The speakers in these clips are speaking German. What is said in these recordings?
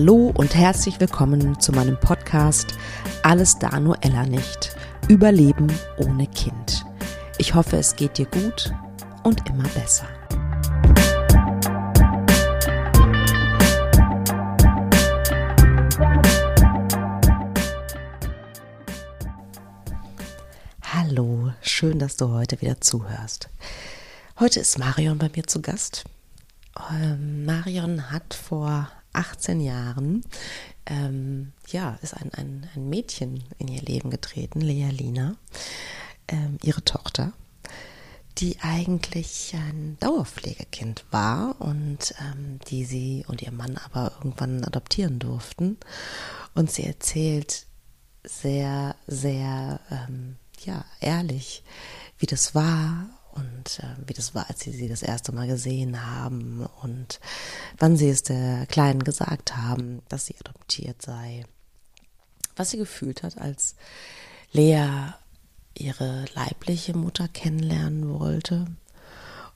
Hallo und herzlich willkommen zu meinem Podcast Alles da nur Ella nicht. Überleben ohne Kind. Ich hoffe, es geht dir gut und immer besser. Hallo, schön, dass du heute wieder zuhörst. Heute ist Marion bei mir zu Gast. Ähm, Marion hat vor 18 Jahren ähm, ja, ist ein, ein, ein Mädchen in ihr Leben getreten, Lea Lina, ähm, ihre Tochter, die eigentlich ein Dauerpflegekind war und ähm, die sie und ihr Mann aber irgendwann adoptieren durften. Und sie erzählt sehr, sehr ähm, ja, ehrlich, wie das war und äh, wie das war, als sie sie das erste Mal gesehen haben und wann sie es der Kleinen gesagt haben, dass sie adoptiert sei. Was sie gefühlt hat, als Lea ihre leibliche Mutter kennenlernen wollte.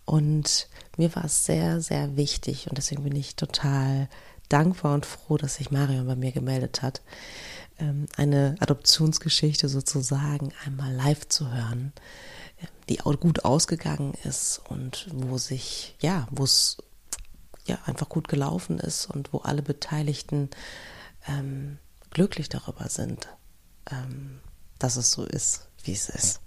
Und mir war es sehr, sehr wichtig und deswegen bin ich total dankbar und froh, dass sich Marion bei mir gemeldet hat, ähm, eine Adoptionsgeschichte sozusagen einmal live zu hören die gut ausgegangen ist und wo sich, ja, wo es ja einfach gut gelaufen ist und wo alle Beteiligten ähm, glücklich darüber sind, ähm, dass es so ist, wie es ist.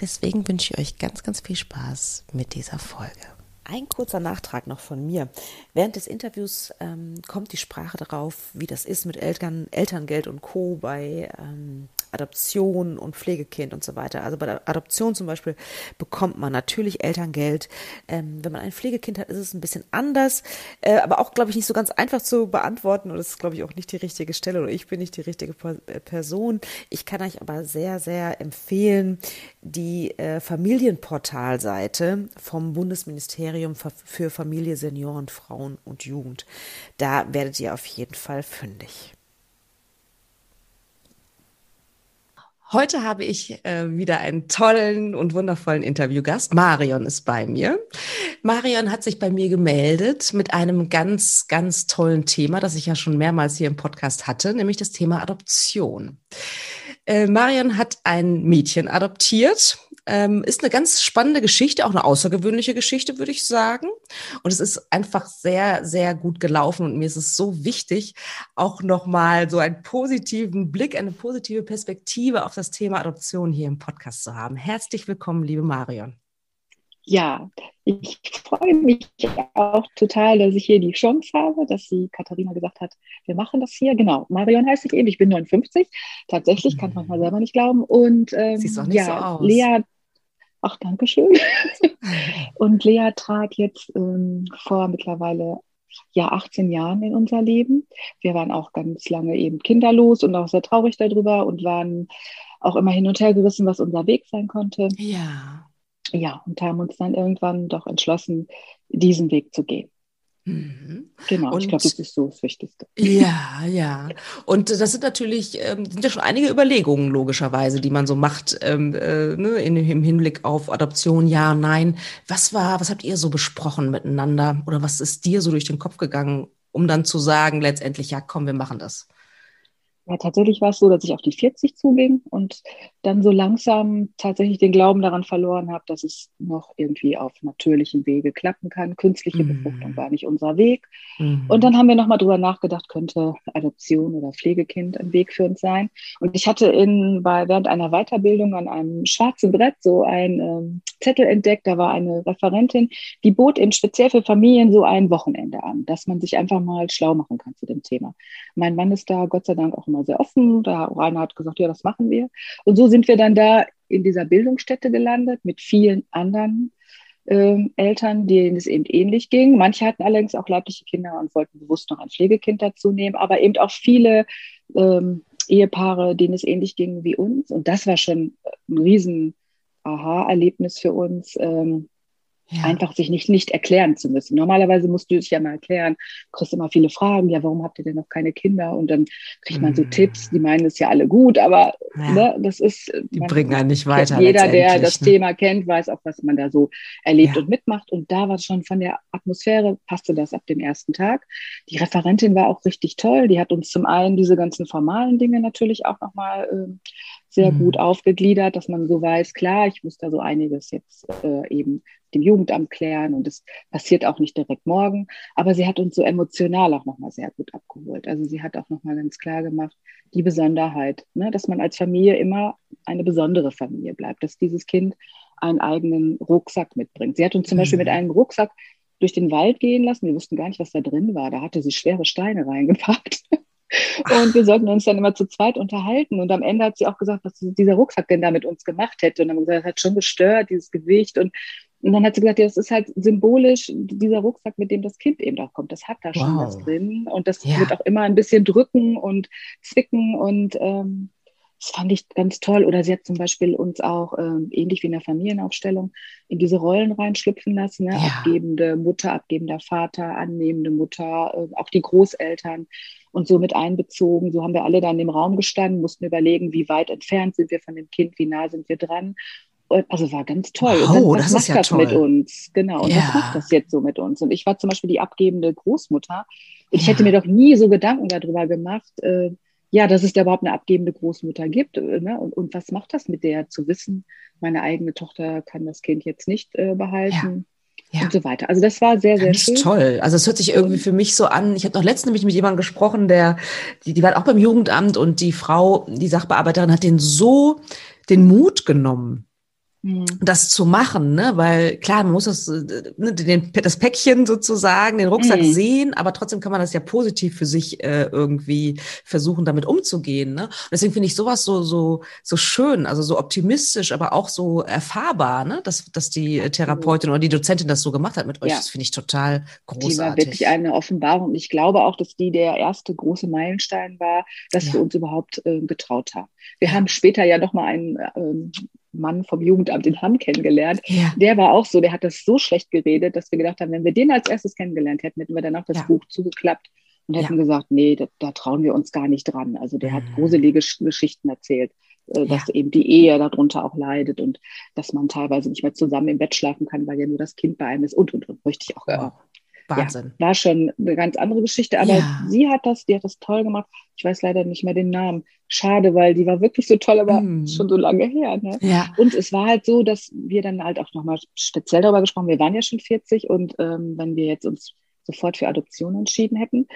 Deswegen wünsche ich euch ganz, ganz viel Spaß mit dieser Folge. Ein kurzer Nachtrag noch von mir. Während des Interviews ähm, kommt die Sprache darauf, wie das ist mit Eltern, Elterngeld und Co. bei ähm, Adoption und Pflegekind und so weiter. Also bei der Adoption zum Beispiel bekommt man natürlich Elterngeld. Ähm, wenn man ein Pflegekind hat, ist es ein bisschen anders, äh, aber auch, glaube ich, nicht so ganz einfach zu beantworten und das ist, glaube ich, auch nicht die richtige Stelle oder ich bin nicht die richtige äh, Person. Ich kann euch aber sehr, sehr empfehlen, die äh, Familienportalseite vom Bundesministerium für Familie, Senioren, Frauen und Jugend. Da werdet ihr auf jeden Fall fündig. Heute habe ich äh, wieder einen tollen und wundervollen Interviewgast. Marion ist bei mir. Marion hat sich bei mir gemeldet mit einem ganz, ganz tollen Thema, das ich ja schon mehrmals hier im Podcast hatte, nämlich das Thema Adoption. Äh, Marion hat ein Mädchen adoptiert. Ähm, ist eine ganz spannende Geschichte, auch eine außergewöhnliche Geschichte, würde ich sagen. Und es ist einfach sehr, sehr gut gelaufen. Und mir ist es so wichtig, auch nochmal so einen positiven Blick, eine positive Perspektive auf das Thema Adoption hier im Podcast zu haben. Herzlich willkommen, liebe Marion. Ja, ich freue mich auch total, dass ich hier die Chance habe, dass sie Katharina gesagt hat, wir machen das hier. Genau, Marion heißt ich eben, ich bin 59. Tatsächlich, kann man mal mhm. selber nicht glauben. Und ähm, Siehst doch nicht ja, so aus. Lea, ach, danke schön. und Lea trat jetzt ähm, vor mittlerweile ja 18 Jahren in unser Leben. Wir waren auch ganz lange eben kinderlos und auch sehr traurig darüber und waren auch immer hin und her gerissen, was unser Weg sein konnte. Ja ja, und haben uns dann irgendwann doch entschlossen, diesen Weg zu gehen. Mhm. Genau, und, ich glaube, das ist so das Wichtigste. Ja, ja. Und das sind natürlich, ähm, sind ja schon einige Überlegungen logischerweise, die man so macht ähm, äh, ne, in, im Hinblick auf Adoption, ja, nein. Was war, was habt ihr so besprochen miteinander oder was ist dir so durch den Kopf gegangen, um dann zu sagen, letztendlich, ja, komm, wir machen das? Ja, tatsächlich war es so, dass ich auf die 40 zuging und dann so langsam tatsächlich den Glauben daran verloren habe, dass es noch irgendwie auf natürlichem Wege klappen kann. Künstliche mhm. Befruchtung war nicht unser Weg. Mhm. Und dann haben wir nochmal drüber nachgedacht, könnte Adoption oder Pflegekind ein Weg für uns sein. Und ich hatte in, bei, während einer Weiterbildung an einem schwarzen Brett so ein ähm, Zettel entdeckt. Da war eine Referentin, die bot in speziell für Familien so ein Wochenende an, dass man sich einfach mal schlau machen kann zu dem Thema. Mein Mann ist da Gott sei Dank auch immer immer sehr offen. Da Rainer hat gesagt, ja, das machen wir. Und so sind wir dann da in dieser Bildungsstätte gelandet mit vielen anderen ähm, Eltern, denen es eben ähnlich ging. Manche hatten allerdings auch leibliche Kinder und wollten bewusst noch ein Pflegekind dazu nehmen, aber eben auch viele ähm, Ehepaare, denen es ähnlich ging wie uns. Und das war schon ein riesen Aha-Erlebnis für uns. Ähm, ja. einfach sich nicht, nicht erklären zu müssen. Normalerweise musst du dich ja mal erklären, kriegst immer viele Fragen, ja, warum habt ihr denn noch keine Kinder? Und dann kriegt man so mm. Tipps, die meinen es ja alle gut, aber ja. ne, das ist. Die man, bringen einen nicht weiter. Jeder, der das ne? Thema kennt, weiß auch, was man da so erlebt ja. und mitmacht. Und da war es schon von der Atmosphäre, passte das ab dem ersten Tag. Die Referentin war auch richtig toll. Die hat uns zum einen diese ganzen formalen Dinge natürlich auch nochmal äh, sehr mhm. gut aufgegliedert, dass man so weiß, klar, ich muss da so einiges jetzt äh, eben dem Jugendamt klären und es passiert auch nicht direkt morgen. Aber sie hat uns so emotional auch nochmal sehr gut abgeholt. Also sie hat auch nochmal ganz klar gemacht, die Besonderheit, ne, dass man als Familie immer eine besondere Familie bleibt, dass dieses Kind einen eigenen Rucksack mitbringt. Sie hat uns zum mhm. Beispiel mit einem Rucksack durch den Wald gehen lassen. Wir wussten gar nicht, was da drin war. Da hatte sie schwere Steine reingepackt. Und wir sollten uns dann immer zu zweit unterhalten. Und am Ende hat sie auch gesagt, was dieser Rucksack denn da mit uns gemacht hätte. Und dann haben wir gesagt, das hat schon gestört, dieses Gewicht. Und, und dann hat sie gesagt, ja, das ist halt symbolisch dieser Rucksack, mit dem das Kind eben auch kommt. Das hat da schon wow. was drin. Und das ja. wird auch immer ein bisschen drücken und zwicken. Und ähm, das fand ich ganz toll. Oder sie hat zum Beispiel uns auch, ähm, ähnlich wie in der Familienaufstellung, in diese Rollen reinschlüpfen lassen. Ne? Ja. Abgebende Mutter, abgebender Vater, annehmende Mutter, äh, auch die Großeltern und so mit einbezogen. So haben wir alle da in dem Raum gestanden, mussten überlegen, wie weit entfernt sind wir von dem Kind, wie nah sind wir dran. Also war ganz toll. Wow, dann, was das macht ist ja das toll. mit uns? Genau. Und ja. was macht das jetzt so mit uns? Und ich war zum Beispiel die abgebende Großmutter. Und ich hätte mir doch nie so Gedanken darüber gemacht, äh, ja, dass es da überhaupt eine abgebende Großmutter gibt. Äh, ne? Und, und, was macht das mit der zu wissen, meine eigene Tochter kann das Kind jetzt nicht äh, behalten? ja. und so weiter. Also das war sehr, sehr Ganz schön. toll. Also es hört sich irgendwie für mich so an. Ich habe noch letztens nämlich mit jemandem gesprochen, der, die, die war auch beim Jugendamt und die Frau, die Sachbearbeiterin hat den so den Mut genommen. Das zu machen, ne? weil klar, man muss das, ne, den, das Päckchen sozusagen, den Rucksack mhm. sehen, aber trotzdem kann man das ja positiv für sich äh, irgendwie versuchen, damit umzugehen. Ne? Und deswegen finde ich sowas so so so schön, also so optimistisch, aber auch so erfahrbar, ne? dass dass die Therapeutin oder die Dozentin das so gemacht hat mit euch. Ja. Das finde ich total großartig. Die war wirklich eine Offenbarung. Ich glaube auch, dass die der erste große Meilenstein war, dass ja. wir uns überhaupt äh, getraut haben. Wir ja. haben später ja noch mal einen ähm, Mann vom Jugendamt in Hamm kennengelernt. Ja. Der war auch so, der hat das so schlecht geredet, dass wir gedacht haben, wenn wir den als erstes kennengelernt hätten, hätten wir danach das ja. Buch zugeklappt und hätten ja. gesagt, nee, da, da, trauen wir uns gar nicht dran. Also der hat mhm. gruselige Geschichten erzählt, äh, dass eben die Ehe darunter auch leidet und dass man teilweise nicht mehr zusammen im Bett schlafen kann, weil ja nur das Kind bei einem ist und und und. Möchte ich auch wow. Wahnsinn. Ja, war schon eine ganz andere Geschichte, aber ja. sie hat das, die hat das toll gemacht. Ich weiß leider nicht mehr den Namen. Schade, weil die war wirklich so toll, aber mm. schon so lange her. Ne? Ja. Und es war halt so, dass wir dann halt auch nochmal speziell darüber gesprochen, wir waren ja schon 40 und ähm, wenn wir jetzt uns sofort für Adoption entschieden hätten,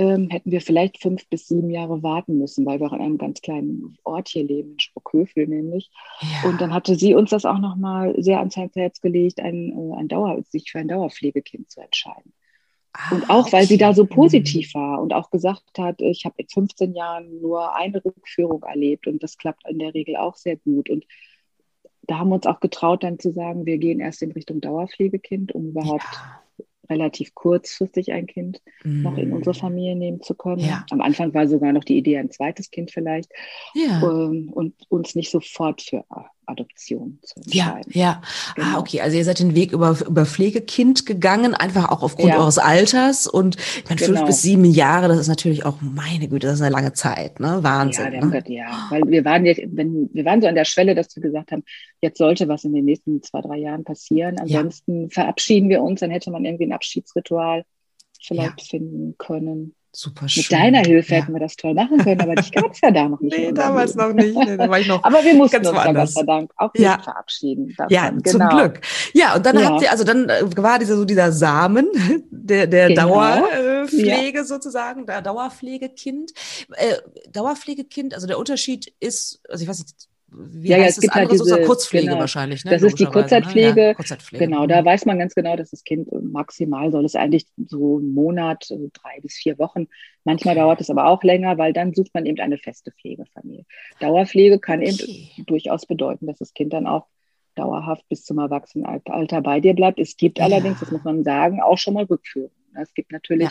ähm, hätten wir vielleicht fünf bis sieben Jahre warten müssen, weil wir auch in einem ganz kleinen Ort hier leben, in Spruckhövel nämlich. Ja. Und dann hatte sie uns das auch nochmal sehr ans Herz gelegt, ein, äh, ein Dauer, sich für ein Dauerpflegekind zu entscheiden. Ah, und auch, weil sie da so positiv war und auch gesagt hat, ich habe in 15 Jahren nur eine Rückführung erlebt und das klappt in der Regel auch sehr gut. Und da haben wir uns auch getraut, dann zu sagen, wir gehen erst in Richtung Dauerpflegekind, um überhaupt ja relativ kurzfristig ein Kind mm. noch in unsere mm. Familie nehmen zu können. Ja. Am Anfang war sogar noch die Idee, ein zweites Kind vielleicht. Ja. Ähm, und uns nicht sofort für Adoption zu entscheiden. Ja, ja. Ah, genau. Ah, okay. Also ihr seid den Weg über, über Pflegekind gegangen, einfach auch aufgrund ja. eures Alters. Und ich meine, genau. fünf bis sieben Jahre, das ist natürlich auch, meine Güte, das ist eine lange Zeit, ne? Wahnsinn. Ja, ne? Gott, ja. weil wir waren jetzt, wenn, wir waren so an der Schwelle, dass wir gesagt haben, jetzt sollte was in den nächsten zwei, drei Jahren passieren. Ansonsten ja. verabschieden wir uns, dann hätte man irgendwie ein Abschiedsritual vielleicht finden können. Super schön. Mit deiner Hilfe ja. hätten wir das toll machen können, aber dich gab es ja da noch nicht. nee, damals noch nicht. Nee, da war ich noch aber wir mussten uns da Gott sei Dank auch ja. verabschieden. Davon. Ja, genau. zum Glück. Ja, und dann ja. habt ihr, also dann äh, war dieser so dieser Samen der, der genau. Dauerpflege ja. sozusagen, der Dauerpflegekind. Äh, Dauerpflegekind, also der Unterschied ist, also ich weiß nicht, wie ja, ja, es gibt halt diese Kurzpflege genau, wahrscheinlich. Ne? Das ist die Kurzzeitpflege. Ne? Ja, Kurzzeitpflege. Genau, da weiß man ganz genau, dass das Kind maximal soll es eigentlich so einen Monat, äh, drei bis vier Wochen. Manchmal okay. dauert es aber auch länger, weil dann sucht man eben eine feste Pflegefamilie. Dauerpflege kann okay. eben durchaus bedeuten, dass das Kind dann auch dauerhaft bis zum Erwachsenenalter bei dir bleibt. Es gibt ja. allerdings, das muss man sagen, auch schon mal Rückführungen. Es gibt natürlich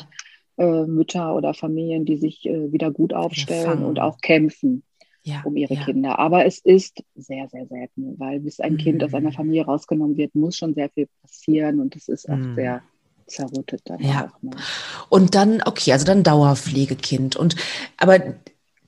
ja. äh, Mütter oder Familien, die sich äh, wieder gut aufstellen und auch kämpfen ja, um ihre ja. Kinder. Aber es ist sehr, sehr selten, weil bis ein mhm. Kind aus einer mhm. Familie rausgenommen wird, muss schon sehr viel passieren und es ist oft mhm. sehr zerrüttet dann ja. Ne? Und dann, okay, also dann Dauerpflegekind. Und aber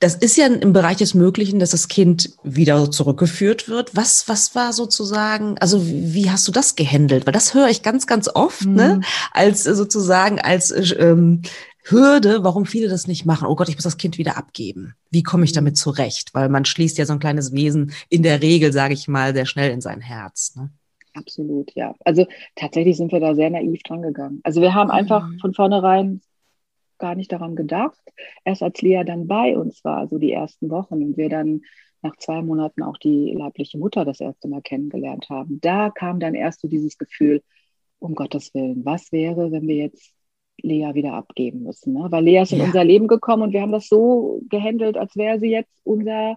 das ist ja im Bereich des Möglichen, dass das Kind wieder zurückgeführt wird. Was, was war sozusagen, also wie hast du das gehandelt? Weil das höre ich ganz, ganz oft, ne? mhm. ne? Als sozusagen als ähm, Hürde, warum viele das nicht machen. Oh Gott, ich muss das Kind wieder abgeben. Wie komme ich mhm. damit zurecht? Weil man schließt ja so ein kleines Wesen in der Regel, sage ich mal, sehr schnell in sein Herz. Ne? Absolut, ja. Also tatsächlich sind wir da sehr naiv dran gegangen. Also wir haben einfach mhm. von vornherein gar nicht daran gedacht. Erst als Lea dann bei uns war, so die ersten Wochen, und wir dann nach zwei Monaten auch die leibliche Mutter das erste Mal kennengelernt haben, da kam dann erst so dieses Gefühl, um Gottes Willen, was wäre, wenn wir jetzt Lea wieder abgeben müssen? Ne? Weil Lea ist in ja. unser Leben gekommen und wir haben das so gehandelt, als wäre sie jetzt unser,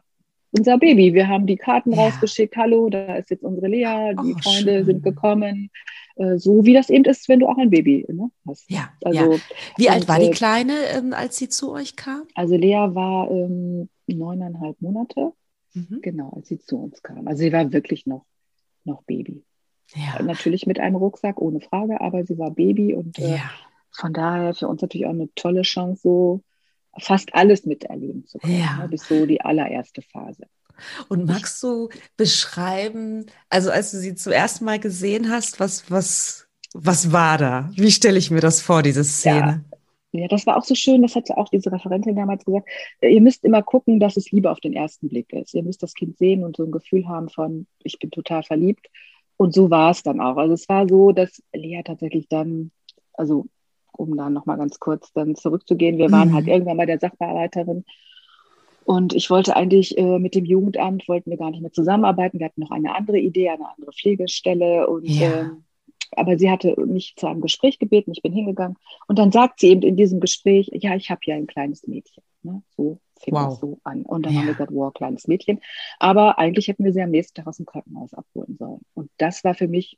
unser Baby. Wir haben die Karten ja. rausgeschickt, hallo, da ist jetzt unsere Lea, die oh, Freunde schön. sind gekommen. Äh, so wie das eben ist, wenn du auch ein Baby ne, hast. Ja, also, ja. Wie alt war die äh, Kleine, ähm, als sie zu euch kam? Also Lea war ähm, neuneinhalb Monate, mhm. genau, als sie zu uns kam. Also sie war wirklich noch, noch Baby. Ja. Natürlich mit einem Rucksack, ohne Frage, aber sie war Baby und äh, ja. Von daher für uns natürlich auch eine tolle Chance, so fast alles miterleben zu können, ja. ne, bis so die allererste Phase. Und magst du beschreiben, also als du sie zum ersten Mal gesehen hast, was, was, was war da? Wie stelle ich mir das vor, diese Szene? Ja. ja, das war auch so schön, das hat auch diese Referentin damals gesagt. Äh, ihr müsst immer gucken, dass es Liebe auf den ersten Blick ist. Ihr müsst das Kind sehen und so ein Gefühl haben von, ich bin total verliebt. Und so war es dann auch. Also es war so, dass Lea tatsächlich dann, also um da nochmal ganz kurz dann zurückzugehen, wir waren halt mhm. halt irgendwann bei der Sachbearbeiterin und ich wollte eigentlich äh, mit dem Jugendamt, wollten wir gar nicht mehr zusammenarbeiten. Wir hatten noch eine andere Idee, eine andere Pflegestelle. Und, ja. äh, aber sie hatte mich zu einem Gespräch gebeten, ich bin hingegangen. Und dann sagt sie eben in diesem Gespräch, ja, ich habe ja ein kleines Mädchen. Ne? So fing wow. das so an. Und dann ja. haben wir gesagt, wow, kleines Mädchen. Aber eigentlich hätten wir sie am nächsten Tag aus dem Krankenhaus abholen sollen. Und das war für mich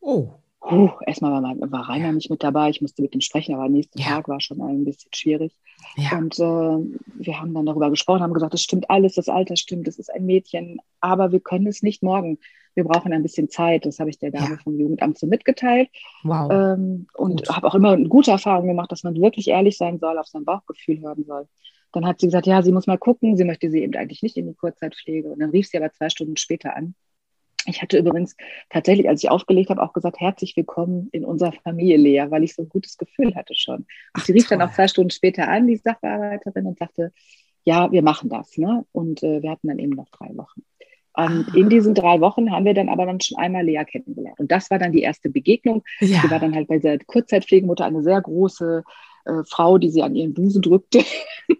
oh. Uh, erstmal war, mein, war Rainer ja. nicht mit dabei, ich musste mit ihm sprechen, aber nächsten ja. Tag war schon ein bisschen schwierig. Ja. Und äh, wir haben dann darüber gesprochen, haben gesagt, das stimmt alles, das Alter stimmt, das ist ein Mädchen, aber wir können es nicht morgen. Wir brauchen ein bisschen Zeit. Das habe ich der Dame vom Jugendamt so mitgeteilt. Wow. Ähm, und habe auch immer eine gute Erfahrung gemacht, dass man wirklich ehrlich sein soll, auf sein Bauchgefühl hören soll. Dann hat sie gesagt, ja, sie muss mal gucken. Sie möchte sie eben eigentlich nicht in die Kurzzeitpflege. Und dann rief sie aber zwei Stunden später an ich hatte übrigens tatsächlich, als ich aufgelegt habe, auch gesagt, herzlich willkommen in unserer Familie, Lea, weil ich so ein gutes Gefühl hatte schon. Und Ach, sie rief toll. dann auch zwei Stunden später an, die Sachbearbeiterin, und sagte, ja, wir machen das. Ne? Und äh, wir hatten dann eben noch drei Wochen. Und ah. in diesen drei Wochen haben wir dann aber dann schon einmal Lea kennengelernt. Und das war dann die erste Begegnung. Ja. Sie war dann halt bei der Kurzzeitpflegemutter eine sehr große äh, Frau, die sie an ihren Busen drückte.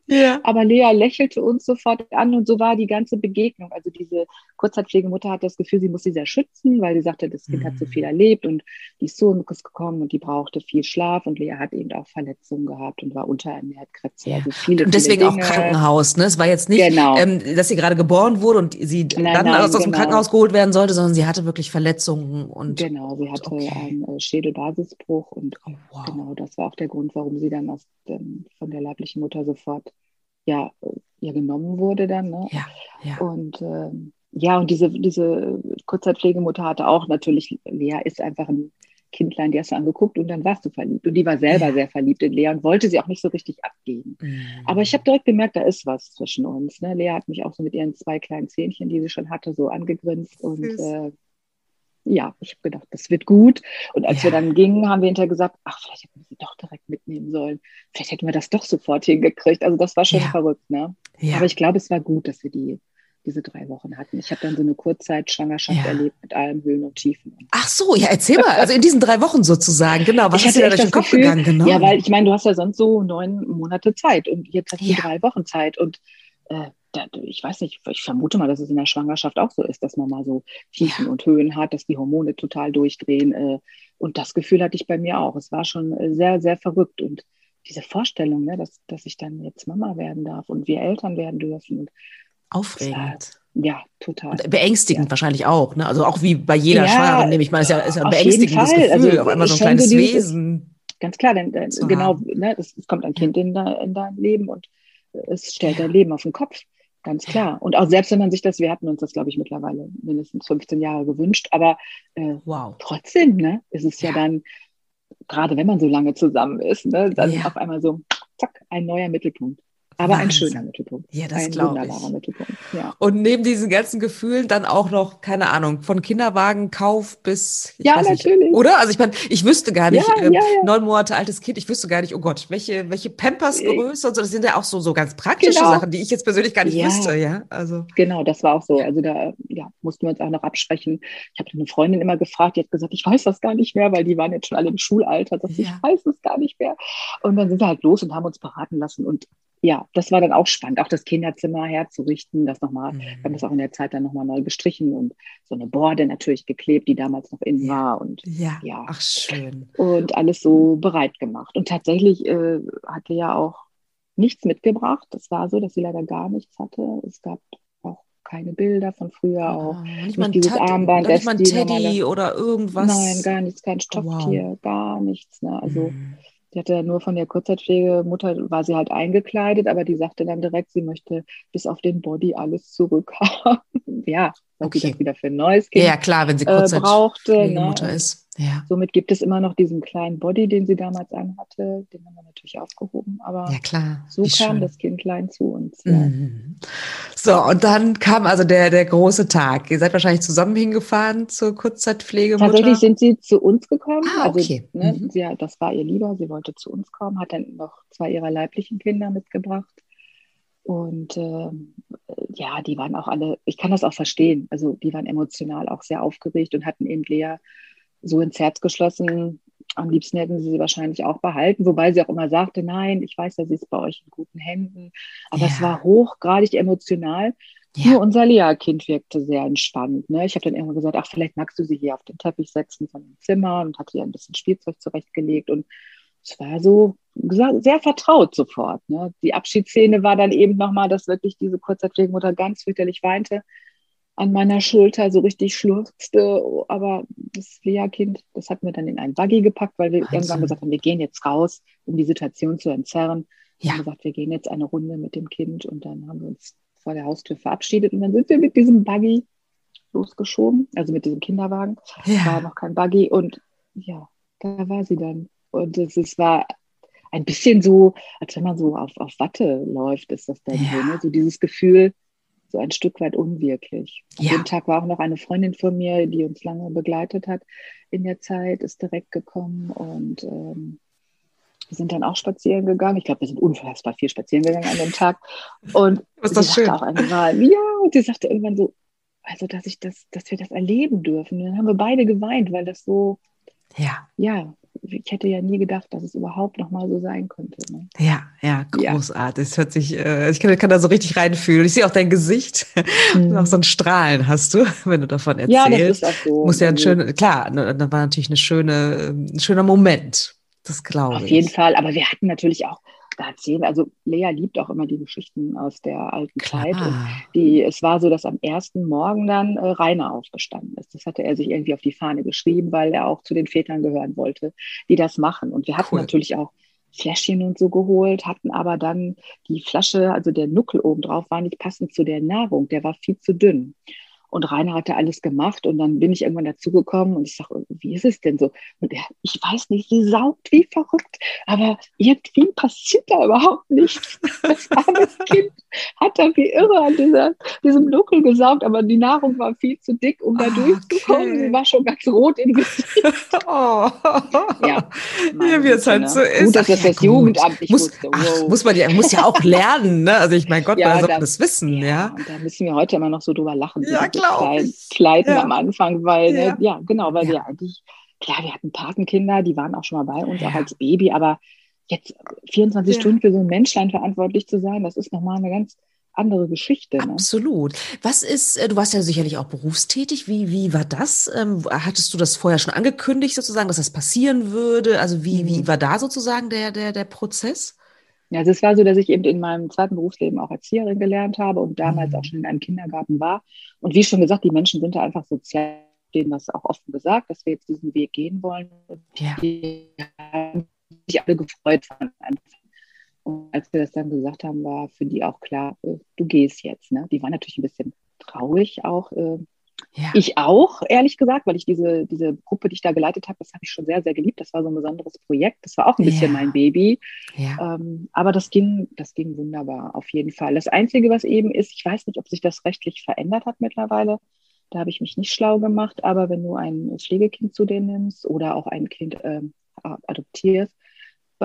Ja. Aber Lea lächelte uns sofort an und so war die ganze Begegnung. Also diese Kurzzeitpflegemutter hat das Gefühl, sie muss sie sehr schützen, weil sie sagte, das Kind mhm. hat so viel erlebt und die ist so gekommen und die brauchte viel Schlaf und Lea hat eben auch Verletzungen gehabt und war unterernährt, Krebs. Ja. Also viele, und deswegen viele auch Krankenhaus. Ne? Es war jetzt nicht, genau. ähm, dass sie gerade geboren wurde und sie nein, dann nein, aus genau. dem Krankenhaus geholt werden sollte, sondern sie hatte wirklich Verletzungen und genau, sie hatte okay. einen äh, Schädelbasisbruch und oh, wow. genau das war auch der Grund, warum sie dann aus dem, von der leiblichen Mutter sofort ja, ja genommen wurde dann. Ne? Ja, ja. Und ähm, ja, und diese, diese Kurzzeitpflegemutter hatte auch natürlich, Lea ist einfach ein Kindlein, die hast du angeguckt und dann warst du verliebt. Und die war selber ja. sehr verliebt in Lea und wollte sie auch nicht so richtig abgeben. Mhm. Aber ich habe direkt gemerkt, da ist was zwischen uns. Ne? Lea hat mich auch so mit ihren zwei kleinen Zähnchen, die sie schon hatte, so angegrinst. Und äh, ja, ich habe gedacht, das wird gut. Und als ja. wir dann gingen, haben wir hinterher gesagt, ach, vielleicht hätten wir sie doch direkt mitnehmen sollen. Vielleicht hätten wir das doch sofort hingekriegt. Also das war schon ja. verrückt, ne? Ja. Aber ich glaube, es war gut, dass wir die diese drei Wochen hatten. Ich habe dann so eine Kurzzeitschwangerschaft erlebt mit allen Höhen und Tiefen. Ach so, ja, erzähl mal. Also in diesen drei Wochen sozusagen, genau. Was ich ist dir da durch den Kopf Gefühl, gegangen? Genau. Ja, weil ich meine, du hast ja sonst so neun Monate Zeit und jetzt hast du drei Wochen Zeit und äh, ich weiß nicht, ich vermute mal, dass es in der Schwangerschaft auch so ist, dass man mal so Tiefen und Höhen hat, dass die Hormone total durchdrehen. Äh, und das Gefühl hatte ich bei mir auch. Es war schon äh, sehr, sehr verrückt. Und diese Vorstellung, ne, dass, dass ich dann jetzt Mama werden darf und wir Eltern werden dürfen. Und Aufregend. Ja, total. Und beängstigend ja. wahrscheinlich auch. Ne? Also auch wie bei jeder ja, Schwangeren, nehme ich mal, ist ja, ist ja ein beängstigendes Gefühl, also, auf einmal so ein kleines so dieses, Wesen. Ganz klar, denn, denn genau, ne, es, es, kommt ein Kind in, in dein Leben und es stellt dein Leben auf den Kopf. Ganz klar. Und auch selbst wenn man sich das, wir hatten uns das, glaube ich, mittlerweile mindestens 15 Jahre gewünscht, aber äh, wow. trotzdem, ne, ist es ja, ja dann, gerade wenn man so lange zusammen ist, ne, dann ja. auf einmal so, zack, ein neuer Mittelpunkt. Aber Wahnsinn. ein schöner Mittelpunkt. Ja, das glaube ich. Mittelpunkt. Ja. Und neben diesen ganzen Gefühlen dann auch noch, keine Ahnung, von Kinderwagenkauf bis. ja, natürlich. Nicht, oder? Also ich meine, ich wüsste gar nicht, ja, ähm, ja, neun Monate altes Kind, ich wüsste gar nicht, oh Gott, welche, welche Pampersgröße und so. Das sind ja auch so, so ganz praktische genau. Sachen, die ich jetzt persönlich gar nicht wüsste, ja. Also. Genau, das war auch so. Also da mussten wir uns auch noch absprechen. Ich habe eine Freundin immer gefragt, die hat gesagt, ich weiß das gar nicht mehr, weil die waren jetzt schon alle im Schulalter. Das, Ich weiß es gar nicht mehr. Und dann sind wir halt los und haben uns beraten lassen. Und ja, das war dann auch spannend, auch das Kinderzimmer herzurichten, das nochmal, mhm. wir haben das auch in der Zeit dann nochmal neu gestrichen und so eine Borde natürlich geklebt, die damals noch innen ja. war und ja. ja, ach schön. Und alles so bereit gemacht. Und tatsächlich äh, hatte ja auch nichts mitgebracht. Das war so, dass sie leider gar nichts hatte. Es gab auch keine Bilder von früher ah, auch. Nicht mal dieses Tat Armband, nicht mal ein Teddy normale, oder irgendwas. Nein, gar nichts, kein Stofftier, wow. gar nichts. Ne? Also mhm. Die hatte nur von der Kurzzeitpflegemutter, war sie halt eingekleidet, aber die sagte dann direkt, sie möchte bis auf den Body alles zurückhaben. ja, weil okay. sie das wieder für ein neues Kind ja, klar, wenn sie Kurzzeitpflegemutter ne? ist. Ja. Somit gibt es immer noch diesen kleinen Body, den sie damals anhatte. Den haben wir natürlich aufgehoben. Aber ja, klar. so Wie kam schön. das Kindlein zu uns. Ja. Mhm. So, und dann kam also der, der große Tag. Ihr seid wahrscheinlich zusammen hingefahren zur Kurzzeitpflegemutter? Tatsächlich sind sie zu uns gekommen. Ah, also, okay. Also, ne, mhm. sie, das war ihr lieber. Sie wollte zu uns kommen, hat dann noch zwei ihrer leiblichen Kinder mitgebracht. Und äh, ja, die waren auch alle, ich kann das auch verstehen, also die waren emotional auch sehr aufgeregt und hatten eben Lea so ins Herz geschlossen. Am liebsten hätten sie sie wahrscheinlich auch behalten, wobei sie auch immer sagte, nein, ich weiß ja, sie ist bei euch in guten Händen. Aber ja. es war hochgradig emotional. Ja. Nur unser Lea-Kind wirkte sehr entspannt. Ne? Ich habe dann irgendwann gesagt, ach, vielleicht magst du sie hier auf den Teppich setzen von dem Zimmer und hatte ihr ein bisschen Spielzeug zurechtgelegt. Und es war so sehr vertraut sofort. Ne? Die Abschiedsszene war dann eben nochmal, dass wirklich diese Kurzzeitpflegemutter ganz fürchterlich weinte an meiner Schulter so richtig schluchzte. Aber das Lea-Kind, das hatten wir dann in einen Buggy gepackt, weil wir Wahnsinn. irgendwann gesagt haben, wir gehen jetzt raus, um die Situation zu entzerren. Ja. Wir haben gesagt, wir gehen jetzt eine Runde mit dem Kind und dann haben wir uns vor der Haustür verabschiedet und dann sind wir mit diesem Buggy losgeschoben, also mit diesem Kinderwagen. Ja. War noch kein Buggy und ja, da war sie dann. Und es, es war ein bisschen so, als wenn man so auf, auf Watte läuft, ist das dann ja. so, ne? so dieses Gefühl, so ein Stück weit unwirklich. An ja. dem Tag war auch noch eine Freundin von mir, die uns lange begleitet hat in der Zeit, ist direkt gekommen und ähm, wir sind dann auch spazieren gegangen. Ich glaube, wir sind unfassbar viel spazieren gegangen an dem Tag. Und Was sie sagte auch einmal, ja, und sie sagte irgendwann so, also dass ich das, dass wir das erleben dürfen. Und dann haben wir beide geweint, weil das so, ja, ja ich hätte ja nie gedacht, dass es überhaupt noch mal so sein könnte. Ne? Ja, ja, großartig. Es hört sich, äh, ich kann, kann, da so richtig reinfühlen. Ich sehe auch dein Gesicht. Mhm. auch so ein Strahlen hast du, wenn du davon erzählst. Ja, das ist auch so. Muss ja ein schöner, klar, ne, das war natürlich eine schöne, ein schöner Moment. Das glaube ich. Auf jeden Fall. Aber wir hatten natürlich auch da erzählen, also Lea liebt auch immer die Geschichten aus der alten Klar. Zeit. Und die, es war so, dass am ersten Morgen dann äh, Rainer aufgestanden ist. Das hatte er sich irgendwie auf die Fahne geschrieben, weil er auch zu den Vätern gehören wollte, die das machen. Und wir hatten cool. natürlich auch Fläschchen und so geholt, hatten aber dann die Flasche, also der Nuckel obendrauf war nicht passend zu der Nahrung, der war viel zu dünn. Und Rainer hatte alles gemacht und dann bin ich irgendwann dazugekommen und ich sage, wie ist es denn so? Und er, ich weiß nicht, sie saugt wie verrückt, aber irgendwie passiert da überhaupt nichts. Das arme Kind hat da wie irre an dieser, diesem Nuckel gesaugt, aber die Nahrung war viel zu dick, um da oh, durchzukommen. Okay. Sie war schon ganz rot im Gesicht. Oh. Ja, ja wie es halt so ist. Gut, dass das das Jugendamt nicht muss, wusste. Ach, muss man ja, muss ja auch lernen, ne? Also ich mein Gott, ja, man soll das wissen, ja. ja. Und da müssen wir heute immer noch so drüber lachen. Ja, Kleid, Kleiden ja. am Anfang, weil, ja, ne, ja genau, weil ja. wir eigentlich, klar, wir hatten Patenkinder, die waren auch schon mal bei uns, auch als Baby, aber jetzt 24 Stunden für so ein Menschlein verantwortlich zu sein, das ist nochmal eine ganz andere Geschichte. Ne? Absolut. Was ist, äh, du warst ja sicherlich auch berufstätig. Wie, wie war das? Ähm, hattest du das vorher schon angekündigt, sozusagen, dass das passieren würde? Also wie, mhm. wie war da sozusagen der, der, der Prozess? Ja, also es war so, dass ich eben in meinem zweiten Berufsleben auch Erzieherin gelernt habe und damals mhm. auch schon in einem Kindergarten war. Und wie schon gesagt, die Menschen sind da einfach sozial, denen das auch offen gesagt, dass wir jetzt diesen Weg gehen wollen. Ja. die haben sich alle gefreut von Anfang. Und als wir das dann gesagt haben, war für die auch klar, äh, du gehst jetzt. Ne? Die waren natürlich ein bisschen traurig auch. Äh, ja. Ich auch, ehrlich gesagt, weil ich diese, diese Gruppe, die ich da geleitet habe, das habe ich schon sehr, sehr geliebt. Das war so ein besonderes Projekt. Das war auch ein bisschen ja. mein Baby. Ja. Ähm, aber das ging, das ging wunderbar, auf jeden Fall. Das Einzige, was eben ist, ich weiß nicht, ob sich das rechtlich verändert hat mittlerweile. Da habe ich mich nicht schlau gemacht. Aber wenn du ein Pflegekind zu dir nimmst oder auch ein Kind äh, adoptierst,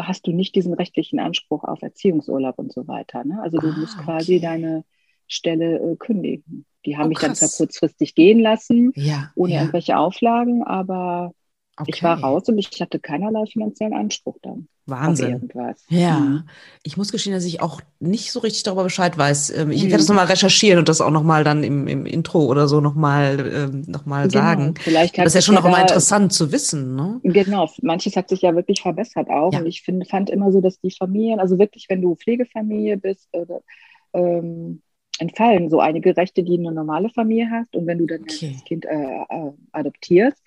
hast du nicht diesen rechtlichen Anspruch auf Erziehungsurlaub und so weiter. Ne? Also du ah, musst quasi okay. deine Stelle äh, kündigen. Die haben oh, mich dann zwar kurzfristig gehen lassen, ja, ohne ja. irgendwelche Auflagen, aber okay. ich war raus und ich hatte keinerlei finanziellen Anspruch dann. Wahnsinn. Ja, mhm. ich muss gestehen, dass ich auch nicht so richtig darüber Bescheid weiß. Ähm, ich mhm. werde das nochmal recherchieren und das auch nochmal dann im, im Intro oder so nochmal ähm, noch mal genau. sagen. Vielleicht das ist ja schon ja noch immer interessant zu wissen. Ne? Genau, manches hat sich ja wirklich verbessert auch. Ja. Und ich find, fand immer so, dass die Familien, also wirklich, wenn du Pflegefamilie bist, oder, ähm, entfallen so einige Rechte, die eine normale Familie hast. Und wenn du dann okay. das Kind äh, äh, adoptierst,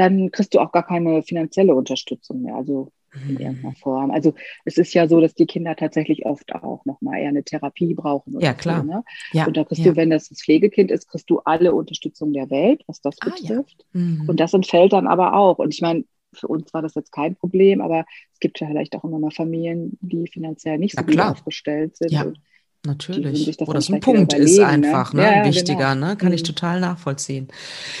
dann kriegst du auch gar keine finanzielle Unterstützung mehr, also in mhm. irgendeiner Form. Also es ist ja so, dass die Kinder tatsächlich oft auch nochmal eher eine Therapie brauchen. ja, klar. So, ne? ja, und da kriegst ja. du, wenn das das Pflegekind ist, kriegst du alle Unterstützung der Welt, was das ah, betrifft. Ja. Mhm. Und das entfällt dann aber auch. Und ich meine, für uns war das jetzt kein Problem, aber es gibt ja vielleicht auch immer mal Familien, die finanziell nicht so gut aufgestellt sind. Ja. Und Natürlich. Wo das ein Punkt ist ne? einfach, ne? ne? Ja, wichtiger, genau. ne? Kann mhm. ich total nachvollziehen.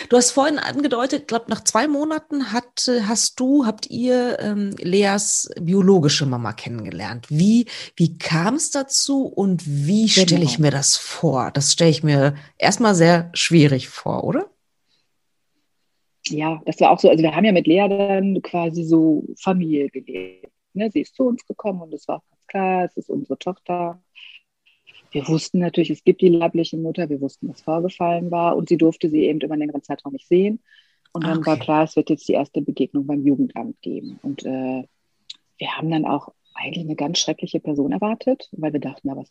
Du hast vorhin angedeutet, glaube nach zwei Monaten hat, hast du, habt ihr ähm, Leas biologische Mama kennengelernt. Wie, wie kam es dazu und wie genau. stelle ich mir das vor? Das stelle ich mir erstmal sehr schwierig vor, oder? Ja, das war auch so. Also wir haben ja mit Lea dann quasi so Familie gelebt. Ne? Sie ist zu uns gekommen und es war ganz klar, es ist unsere Tochter wir wussten natürlich, es gibt die leibliche Mutter, wir wussten, was vorgefallen war und sie durfte sie eben über einen längeren Zeitraum nicht sehen. Und dann okay. war klar, es wird jetzt die erste Begegnung beim Jugendamt geben. Und äh, wir haben dann auch eigentlich eine ganz schreckliche Person erwartet, weil wir dachten, na, was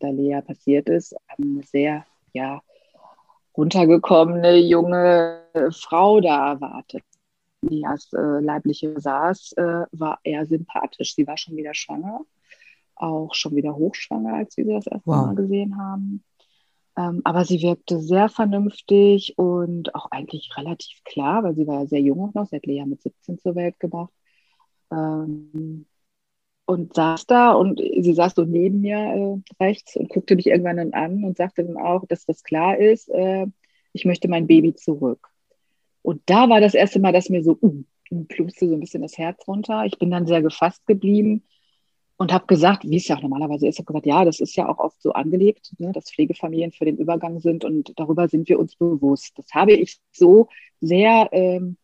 da Lea passiert ist, eine sehr, ja, runtergekommene junge Frau da erwartet. Die als äh, leibliche saß, äh, war eher sympathisch. Sie war schon wieder schwanger auch schon wieder hochschwanger, als wir sie das erste wow. Mal gesehen haben. Ähm, aber sie wirkte sehr vernünftig und auch eigentlich relativ klar, weil sie war ja sehr jung auch noch. Sie hat Lea mit 17 zur Welt gebracht. Ähm, und saß da und sie saß so neben mir äh, rechts und guckte mich irgendwann dann an und sagte dann auch, dass das klar ist, äh, ich möchte mein Baby zurück. Und da war das erste Mal, dass mir so, uh, pluste so ein bisschen das Herz runter. Ich bin dann sehr gefasst geblieben und habe gesagt, wie es ja auch normalerweise ist, habe gesagt, ja, das ist ja auch oft so angelegt, ne, dass Pflegefamilien für den Übergang sind und darüber sind wir uns bewusst. Das habe ich so sehr ähm,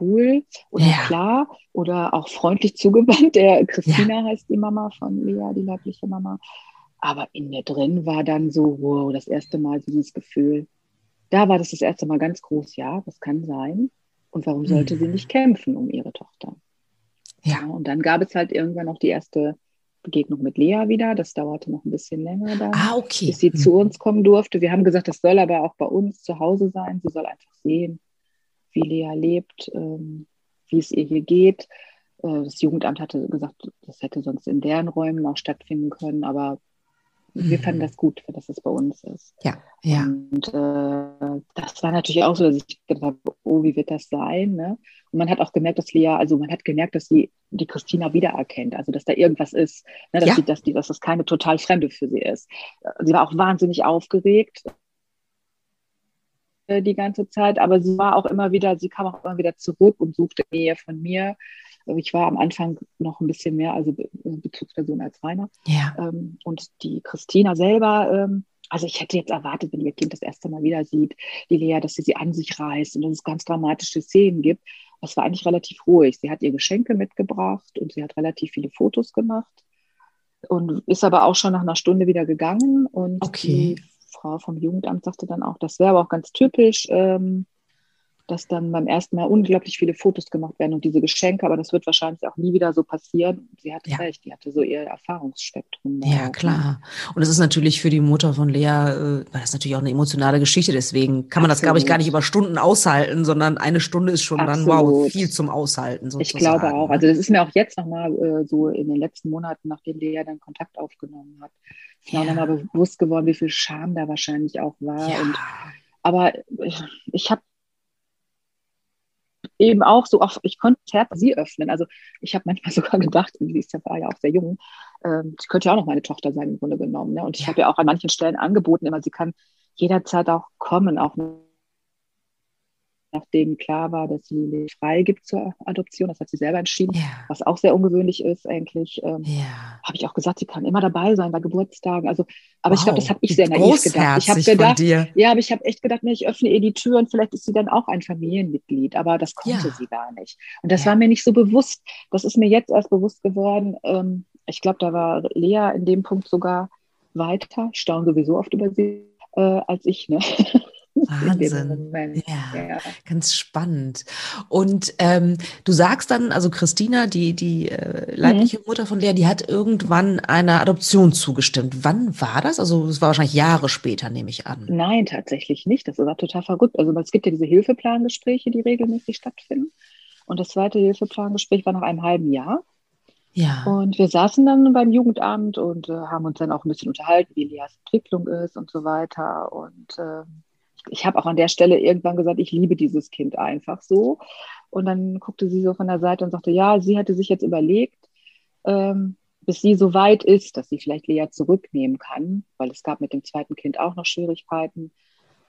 cool oder ja. klar oder auch freundlich zugewandt. Der Christina ja. heißt die Mama von Lea, die leibliche Mama. Aber in mir drin war dann so, wow, das erste Mal dieses Gefühl. Da war das das erste Mal ganz groß, ja, das kann sein. Und warum sollte mhm. sie nicht kämpfen um ihre Tochter? Ja. ja. Und dann gab es halt irgendwann noch die erste Begegnung mit Lea wieder. Das dauerte noch ein bisschen länger dann, ah, okay. bis sie mhm. zu uns kommen durfte. Wir haben gesagt, das soll aber auch bei uns zu Hause sein. Sie soll einfach sehen, wie Lea lebt, ähm, wie es ihr hier geht. Äh, das Jugendamt hatte gesagt, das hätte sonst in deren Räumen auch stattfinden können, aber wir fanden das gut, dass es bei uns ist. Ja, ja. Und äh, das war natürlich auch so, dass ich gedacht habe, oh, wie wird das sein? Ne? Und man hat auch gemerkt, dass Lea, also man hat gemerkt, dass sie die Christina wiedererkennt, also dass da irgendwas ist, ne? dass, ja. sie, dass, die, dass das keine total Fremde für sie ist. Sie war auch wahnsinnig aufgeregt äh, die ganze Zeit, aber sie war auch immer wieder, sie kam auch immer wieder zurück und suchte Nähe von mir. Ich war am Anfang noch ein bisschen mehr, also Bezugsperson als Rainer. Ja. Ähm, und die Christina selber, ähm, also ich hätte jetzt erwartet, wenn ihr Kind das erste Mal wieder sieht, die Lea, dass sie sie an sich reißt und dass es ganz dramatische Szenen gibt. Das war eigentlich relativ ruhig. Sie hat ihr Geschenke mitgebracht und sie hat relativ viele Fotos gemacht und ist aber auch schon nach einer Stunde wieder gegangen. Und okay. die Frau vom Jugendamt sagte dann auch, das wäre aber auch ganz typisch. Ähm, dass dann beim ersten Mal unglaublich viele Fotos gemacht werden und diese Geschenke, aber das wird wahrscheinlich auch nie wieder so passieren. Sie hatte ja. recht, die hatte so ihr Erfahrungsspektrum. Ja, ne? klar. Und es ist natürlich für die Mutter von Lea, äh, das ist natürlich auch eine emotionale Geschichte, deswegen kann man Absolut. das, glaube ich, gar nicht über Stunden aushalten, sondern eine Stunde ist schon Absolut. dann, wow, viel zum Aushalten. Sozusagen. Ich glaube auch. Ne? Also das ist mir auch jetzt nochmal äh, so in den letzten Monaten, nachdem Lea dann Kontakt aufgenommen hat, ist mir auch nochmal bewusst geworden, wie viel Scham da wahrscheinlich auch war. Ja. Und, aber ich, ich habe eben auch so, auch, ich konnte sie öffnen. Also ich habe manchmal sogar gedacht, sie ist ja, war ja auch sehr jung, ähm, sie könnte ja auch noch meine Tochter sein im Grunde genommen. Ne? Und ich ja. habe ja auch an manchen Stellen angeboten, immer sie kann jederzeit auch kommen, auch nachdem klar war, dass sie frei gibt zur Adoption. Das hat sie selber entschieden, ja. was auch sehr ungewöhnlich ist eigentlich. Ähm, ja. Habe ich auch gesagt, sie kann immer dabei sein bei Geburtstagen. Also, aber wow, ich glaube, das habe ich sehr naiv gedacht. Ich habe gedacht, ja, aber ich habe echt gedacht, nee, ich öffne ihr die Tür und vielleicht ist sie dann auch ein Familienmitglied. Aber das konnte ja. sie gar nicht. Und das war mir nicht so bewusst. Das ist mir jetzt erst bewusst geworden. Ähm, ich glaube, da war Lea in dem Punkt sogar weiter. Ich staune sowieso oft über sie äh, als ich. Ne? Wahnsinn. Ja, ja, ganz spannend. Und ähm, du sagst dann, also Christina, die, die äh, leibliche mhm. Mutter von Lea, die hat irgendwann einer Adoption zugestimmt. Wann war das? Also es war wahrscheinlich Jahre später, nehme ich an. Nein, tatsächlich nicht. Das war total verrückt. Also es gibt ja diese Hilfeplangespräche, die regelmäßig stattfinden. Und das zweite Hilfeplangespräch war nach einem halben Jahr. Ja. Und wir saßen dann beim Jugendamt und äh, haben uns dann auch ein bisschen unterhalten, wie Leas Entwicklung ist und so weiter. Und äh, ich habe auch an der Stelle irgendwann gesagt, ich liebe dieses Kind einfach so. Und dann guckte sie so von der Seite und sagte, ja, sie hatte sich jetzt überlegt, ähm, bis sie so weit ist, dass sie vielleicht Lea zurücknehmen kann, weil es gab mit dem zweiten Kind auch noch Schwierigkeiten.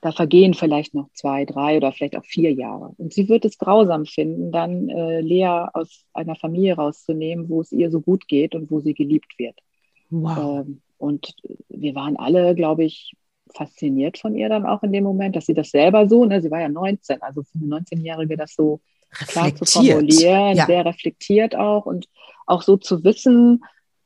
Da vergehen vielleicht noch zwei, drei oder vielleicht auch vier Jahre. Und sie wird es grausam finden, dann äh, Lea aus einer Familie rauszunehmen, wo es ihr so gut geht und wo sie geliebt wird. Wow. Ähm, und wir waren alle, glaube ich, fasziniert von ihr dann auch in dem Moment, dass sie das selber so, ne, sie war ja 19, also für eine 19-Jährige das so klar zu formulieren, ja. sehr reflektiert auch und auch so zu wissen,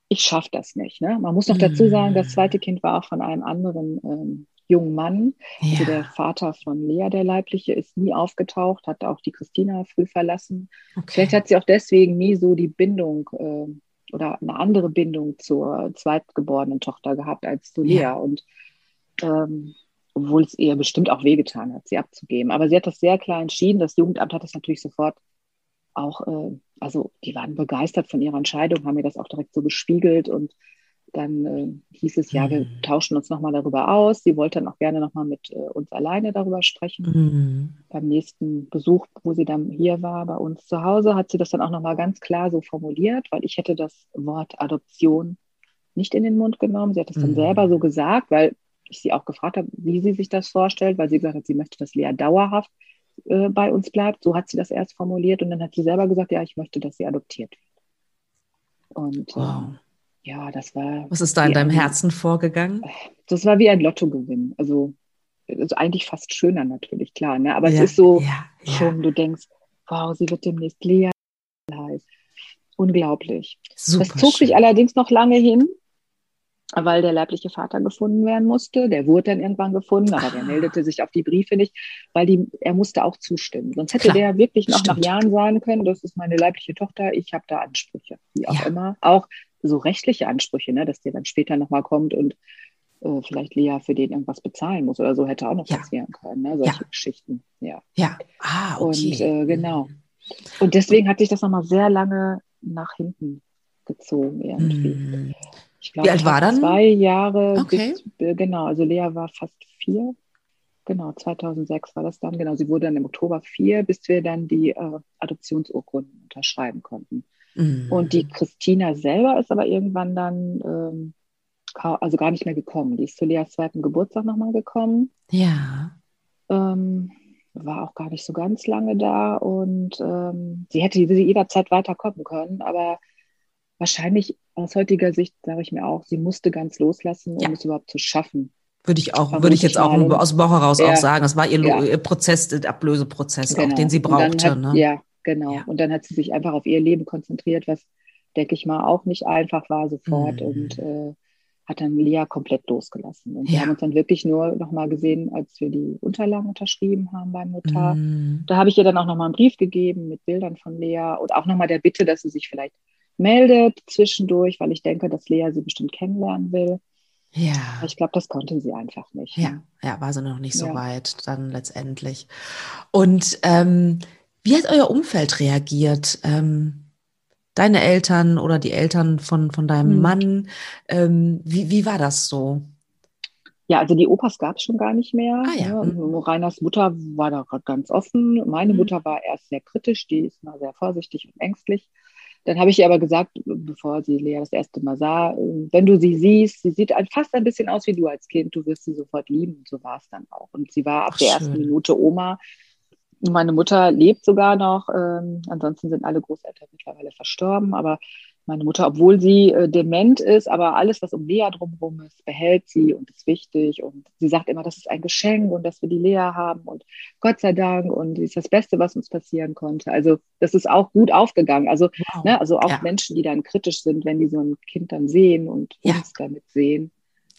ich schaffe das nicht. Ne? Man muss noch dazu sagen, das mm. zweite Kind war auch von einem anderen ähm, jungen Mann. Ja. Also der Vater von Lea, der Leibliche, ist nie aufgetaucht, hat auch die Christina früh verlassen. Okay. Vielleicht hat sie auch deswegen nie so die Bindung äh, oder eine andere Bindung zur zweitgeborenen Tochter gehabt als zu Lea. Ja. Und ähm, obwohl es ihr bestimmt auch wehgetan hat, sie abzugeben. Aber sie hat das sehr klar entschieden. Das Jugendamt hat das natürlich sofort auch, äh, also die waren begeistert von ihrer Entscheidung, haben mir das auch direkt so gespiegelt und dann äh, hieß es, ja, wir mhm. tauschen uns nochmal darüber aus. Sie wollte dann auch gerne nochmal mit äh, uns alleine darüber sprechen. Mhm. Beim nächsten Besuch, wo sie dann hier war, bei uns zu Hause, hat sie das dann auch nochmal ganz klar so formuliert, weil ich hätte das Wort Adoption nicht in den Mund genommen. Sie hat es mhm. dann selber so gesagt, weil ich sie auch gefragt habe, wie sie sich das vorstellt, weil sie gesagt hat, sie möchte, dass Lea dauerhaft äh, bei uns bleibt. So hat sie das erst formuliert und dann hat sie selber gesagt, ja, ich möchte, dass sie adoptiert wird. Und wow. ähm, ja, das war. Was ist da in deinem ein, Herzen vorgegangen? Das war wie ein Lottogewinn. Also, also eigentlich fast schöner natürlich, klar. Ne? Aber ja, es ist so ja, schon, ja. du denkst, wow, sie wird demnächst Lea heiß. Unglaublich. Super das zog schön. sich allerdings noch lange hin weil der leibliche Vater gefunden werden musste. Der wurde dann irgendwann gefunden, aber der ah. meldete sich auf die Briefe nicht, weil die, er musste auch zustimmen. Sonst hätte Klar, der wirklich noch stimmt. nach Jahren sagen können, das ist meine leibliche Tochter, ich habe da Ansprüche, wie auch ja. immer. Auch so rechtliche Ansprüche, ne, dass der dann später nochmal kommt und äh, vielleicht Lea für den irgendwas bezahlen muss oder so, hätte auch noch ja. passieren können, ne, solche ja. Geschichten. Ja. Ja, ah, okay. Und äh, genau. Und deswegen hat sich das nochmal sehr lange nach hinten gezogen irgendwie. Mm. Ich glaube, Wie alt war dann? Zwei Jahre. Okay. Bis, äh, genau, also Lea war fast vier. Genau, 2006 war das dann. Genau, sie wurde dann im Oktober vier, bis wir dann die äh, Adoptionsurkunden unterschreiben konnten. Mhm. Und die Christina selber ist aber irgendwann dann, ähm, also gar nicht mehr gekommen. Die ist zu Leas zweiten Geburtstag nochmal gekommen. Ja. Ähm, war auch gar nicht so ganz lange da und ähm, sie hätte jederzeit weiterkommen können, aber wahrscheinlich aus heutiger Sicht sage ich mir auch, sie musste ganz loslassen, um ja. es überhaupt zu schaffen. Würde ich auch, würde ich jetzt auch aus dem Bauch heraus ja. auch sagen. Das war ihr, ja. ihr Prozess, der Ablöseprozess, genau. auch, den sie brauchte. Hat, ne? Ja, genau. Und dann hat sie sich einfach auf ihr Leben konzentriert, was, denke ich mal, auch nicht einfach war sofort. Mhm. Und äh, hat dann Lea komplett losgelassen. Und wir haben uns dann wirklich nur nochmal gesehen, als wir die Unterlagen unterschrieben haben beim Notar. Mm. Da habe ich ihr dann auch nochmal einen Brief gegeben mit Bildern von Lea und auch nochmal der Bitte, dass sie sich vielleicht meldet zwischendurch, weil ich denke, dass Lea sie bestimmt kennenlernen will. Ja. Ich glaube, das konnte sie einfach nicht. Ja, ne? ja, war sie noch nicht so ja. weit dann letztendlich. Und ähm, wie hat euer Umfeld reagiert? Ähm, deine Eltern oder die Eltern von, von deinem hm. Mann. Ähm, wie, wie war das so? Ja, also die Opas gab es schon gar nicht mehr. Ah, ja. ne? Mhm. Rainers Mutter war da ganz offen. Meine mhm. Mutter war erst sehr kritisch, die ist mal sehr vorsichtig und ängstlich. Dann habe ich ihr aber gesagt, bevor sie Lea das erste Mal sah, wenn du sie siehst, sie sieht fast ein bisschen aus wie du als Kind, du wirst sie sofort lieben. Und so war es dann auch. Und sie war ab Ach, der schön. ersten Minute Oma. Meine Mutter lebt sogar noch. Ähm, ansonsten sind alle Großeltern mittlerweile verstorben. Aber meine Mutter, obwohl sie äh, dement ist, aber alles, was um Lea drumherum ist, behält sie und ist wichtig. Und sie sagt immer, das ist ein Geschenk und dass wir die Lea haben und Gott sei Dank und sie ist das Beste, was uns passieren konnte. Also das ist auch gut aufgegangen. Also, wow. ne, also auch ja. Menschen, die dann kritisch sind, wenn die so ein Kind dann sehen und ja. uns damit sehen.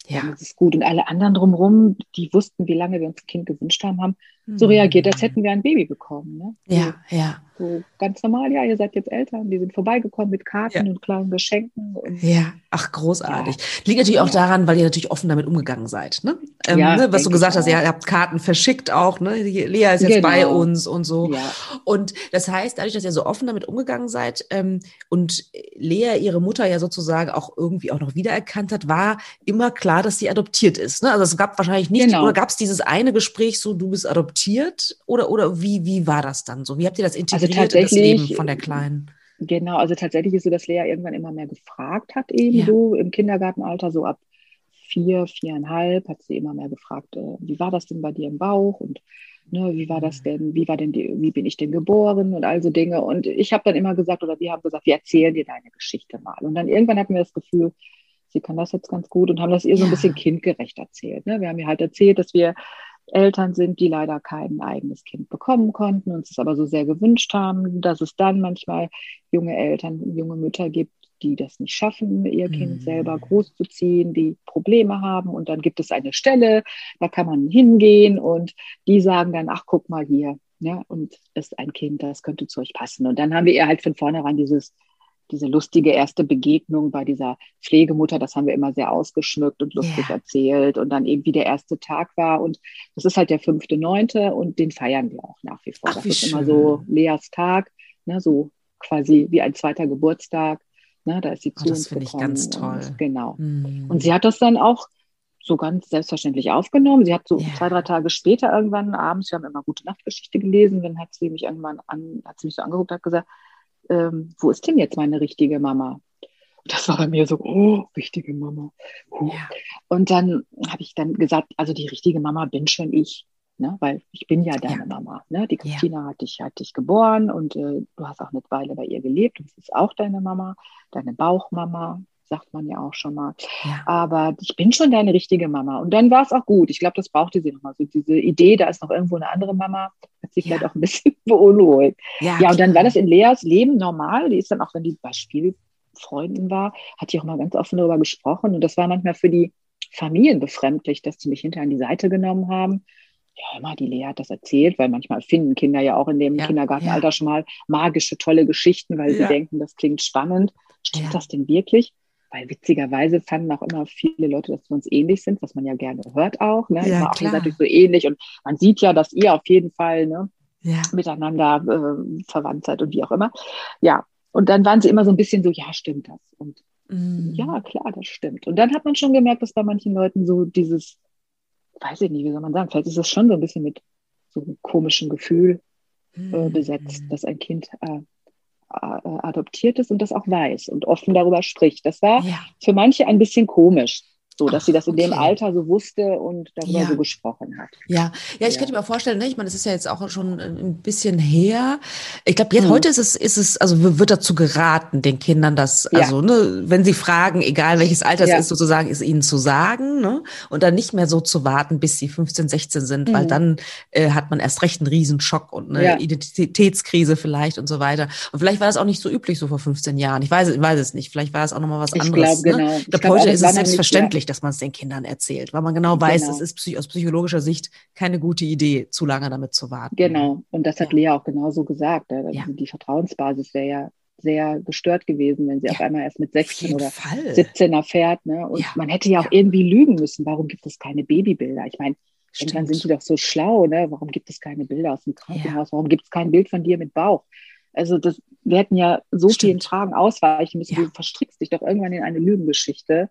Ja. das ist gut. Und alle anderen drumherum, die wussten, wie lange wir uns ein Kind gewünscht haben, haben so reagiert, als hätten wir ein Baby bekommen. Ne? Ja, ja. So ganz normal, ja, ihr seid jetzt Eltern, die sind vorbeigekommen mit Karten ja. und kleinen Geschenken. Und, ja, ach, großartig. Ja. Liegt natürlich auch daran, weil ihr natürlich offen damit umgegangen seid. Ne? Ähm, ja, ne, was du gesagt hast, ihr habt Karten verschickt auch, ne? Lea ist jetzt genau. bei uns und so. Ja. Und das heißt, dadurch, dass ihr so offen damit umgegangen seid ähm, und Lea ihre Mutter ja sozusagen auch irgendwie auch noch wiedererkannt hat, war immer klar, dass sie adoptiert ist. Ne? Also es gab wahrscheinlich nicht, genau. oder gab es dieses eine Gespräch so, du bist adoptiert? Oder, oder wie, wie war das dann so? Wie habt ihr das integriert? also das Leben von der Kleinen? Genau, also tatsächlich ist so, dass Lea irgendwann immer mehr gefragt hat, eben ja. so im Kindergartenalter, so ab vier, viereinhalb, hat sie immer mehr gefragt, äh, wie war das denn bei dir im Bauch und ne, wie war das mhm. denn, wie war denn die, wie bin ich denn geboren und all so Dinge. Und ich habe dann immer gesagt, oder wir haben gesagt, wir erzählen dir deine Geschichte mal. Und dann irgendwann hatten wir das Gefühl, sie kann das jetzt ganz gut und haben das ihr so ein bisschen kindgerecht erzählt. Ne? Wir haben ihr halt erzählt, dass wir Eltern sind, die leider kein eigenes Kind bekommen konnten, uns es aber so sehr gewünscht haben, dass es dann manchmal junge Eltern, junge Mütter gibt, die das nicht schaffen, ihr Kind mhm. selber großzuziehen, die Probleme haben. Und dann gibt es eine Stelle, da kann man hingehen und die sagen dann, ach, guck mal hier, ja, ne, und ist ein Kind, das könnte zu euch passen. Und dann haben wir ihr halt von vornherein dieses diese lustige erste Begegnung bei dieser Pflegemutter, das haben wir immer sehr ausgeschmückt und lustig yeah. erzählt und dann eben wie der erste Tag war und das ist halt der fünfte, neunte und den feiern wir auch nach wie vor. Ach, das ist schön. immer so Leas Tag, ne, so quasi wie ein zweiter Geburtstag. Ne, da ist sie oh, zu oh, das finde ich ganz toll. Und, genau. Mm. Und sie hat das dann auch so ganz selbstverständlich aufgenommen. Sie hat so yeah. zwei, drei Tage später irgendwann abends, wir haben immer gute Nachtgeschichte gelesen, dann hat sie mich irgendwann an, hat sie mich so angeguckt, hat gesagt, ähm, wo ist denn jetzt meine richtige Mama? Und das war bei mir so, oh, richtige Mama. Oh. Ja. Und dann habe ich dann gesagt, also die richtige Mama bin schon ich. Ne? Weil ich bin ja deine ja. Mama. Ne? Die Christina ja. hat, dich, hat dich geboren und äh, du hast auch eine Weile bei ihr gelebt und sie ist auch deine Mama, deine Bauchmama sagt man ja auch schon mal. Ja. Aber ich bin schon deine richtige Mama. Und dann war es auch gut. Ich glaube, das brauchte sie nochmal. So diese Idee, da ist noch irgendwo eine andere Mama, hat sich ja. vielleicht auch ein bisschen beunruhigt. Ja, ja und dann war das in Leas Leben normal. Die ist dann auch, wenn die bei Spielfreunden war, hat die auch mal ganz offen darüber gesprochen. Und das war manchmal für die Familien befremdlich, dass sie mich hinter an die Seite genommen haben ja, immer die Lea hat das erzählt, weil manchmal finden Kinder ja auch in dem ja, Kindergartenalter ja. schon mal magische, tolle Geschichten, weil ja. sie denken, das klingt spannend. Stimmt das denn wirklich? weil witzigerweise fanden auch immer viele Leute, dass wir uns ähnlich sind, was man ja gerne hört auch. Ne? Ja, auch, ihr seid so ähnlich und man sieht ja, dass ihr auf jeden Fall ne, miteinander äh, verwandt seid und wie auch immer. Ja, und dann waren sie immer so ein bisschen so, ja, stimmt das? Und mm. ja, klar, das stimmt. Und dann hat man schon gemerkt, dass bei manchen Leuten so dieses, weiß ich nicht, wie soll man sagen, vielleicht ist es schon so ein bisschen mit so einem komischen Gefühl äh, besetzt, mm. dass ein Kind äh, äh, adoptiert ist und das auch weiß und offen darüber spricht. Das war ja. für manche ein bisschen komisch so dass Ach, sie das in okay. dem Alter so wusste und darüber ja. so gesprochen hat. Ja, ja, ich ja. könnte mir vorstellen, ne? ich meine, das ist ja jetzt auch schon ein bisschen her. Ich glaube, jetzt hm. heute ist es, ist es, also wird dazu geraten, den Kindern das, also, ja. ne, wenn sie fragen, egal welches Alter es ist, sozusagen, ist ihnen zu sagen, ne? Und dann nicht mehr so zu warten, bis sie 15, 16 sind, mhm. weil dann äh, hat man erst recht einen Riesenschock und eine Identitätskrise vielleicht und so weiter. Und vielleicht war das auch nicht so üblich so vor 15 Jahren. Ich weiß, ich weiß es nicht. Vielleicht war es auch nochmal was anderes. Ich glaube, ne? genau. Ich glaube, heute ist es selbstverständlich gefährlich, dass man es den Kindern erzählt, weil man genau weiß, Genau. es ist aus psychologischer Sicht keine gute Idee, zu lange damit zu warten. Genau. Und das hat Ja. Lea auch genauso gesagt. Also Ja. Die Vertrauensbasis wäre ja sehr gestört gewesen, wenn sie Ja. auf einmal erst mit Auf 16 jeden oder Fall. 17 erfährt. Ne? Und Ja. man hätte ja auch Ja. irgendwie lügen müssen. Warum gibt es keine Babybilder? Ich meine, irgendwann Stimmt. sind die doch so schlau. Ne? Warum gibt es keine Bilder aus dem Krankenhaus? Warum gibt es kein Bild von dir mit Bauch? Also das, wir hätten ja so Stimmt. vielen Fragen ausweichen müssen. Du verstrickst dich doch irgendwann in eine Lügengeschichte.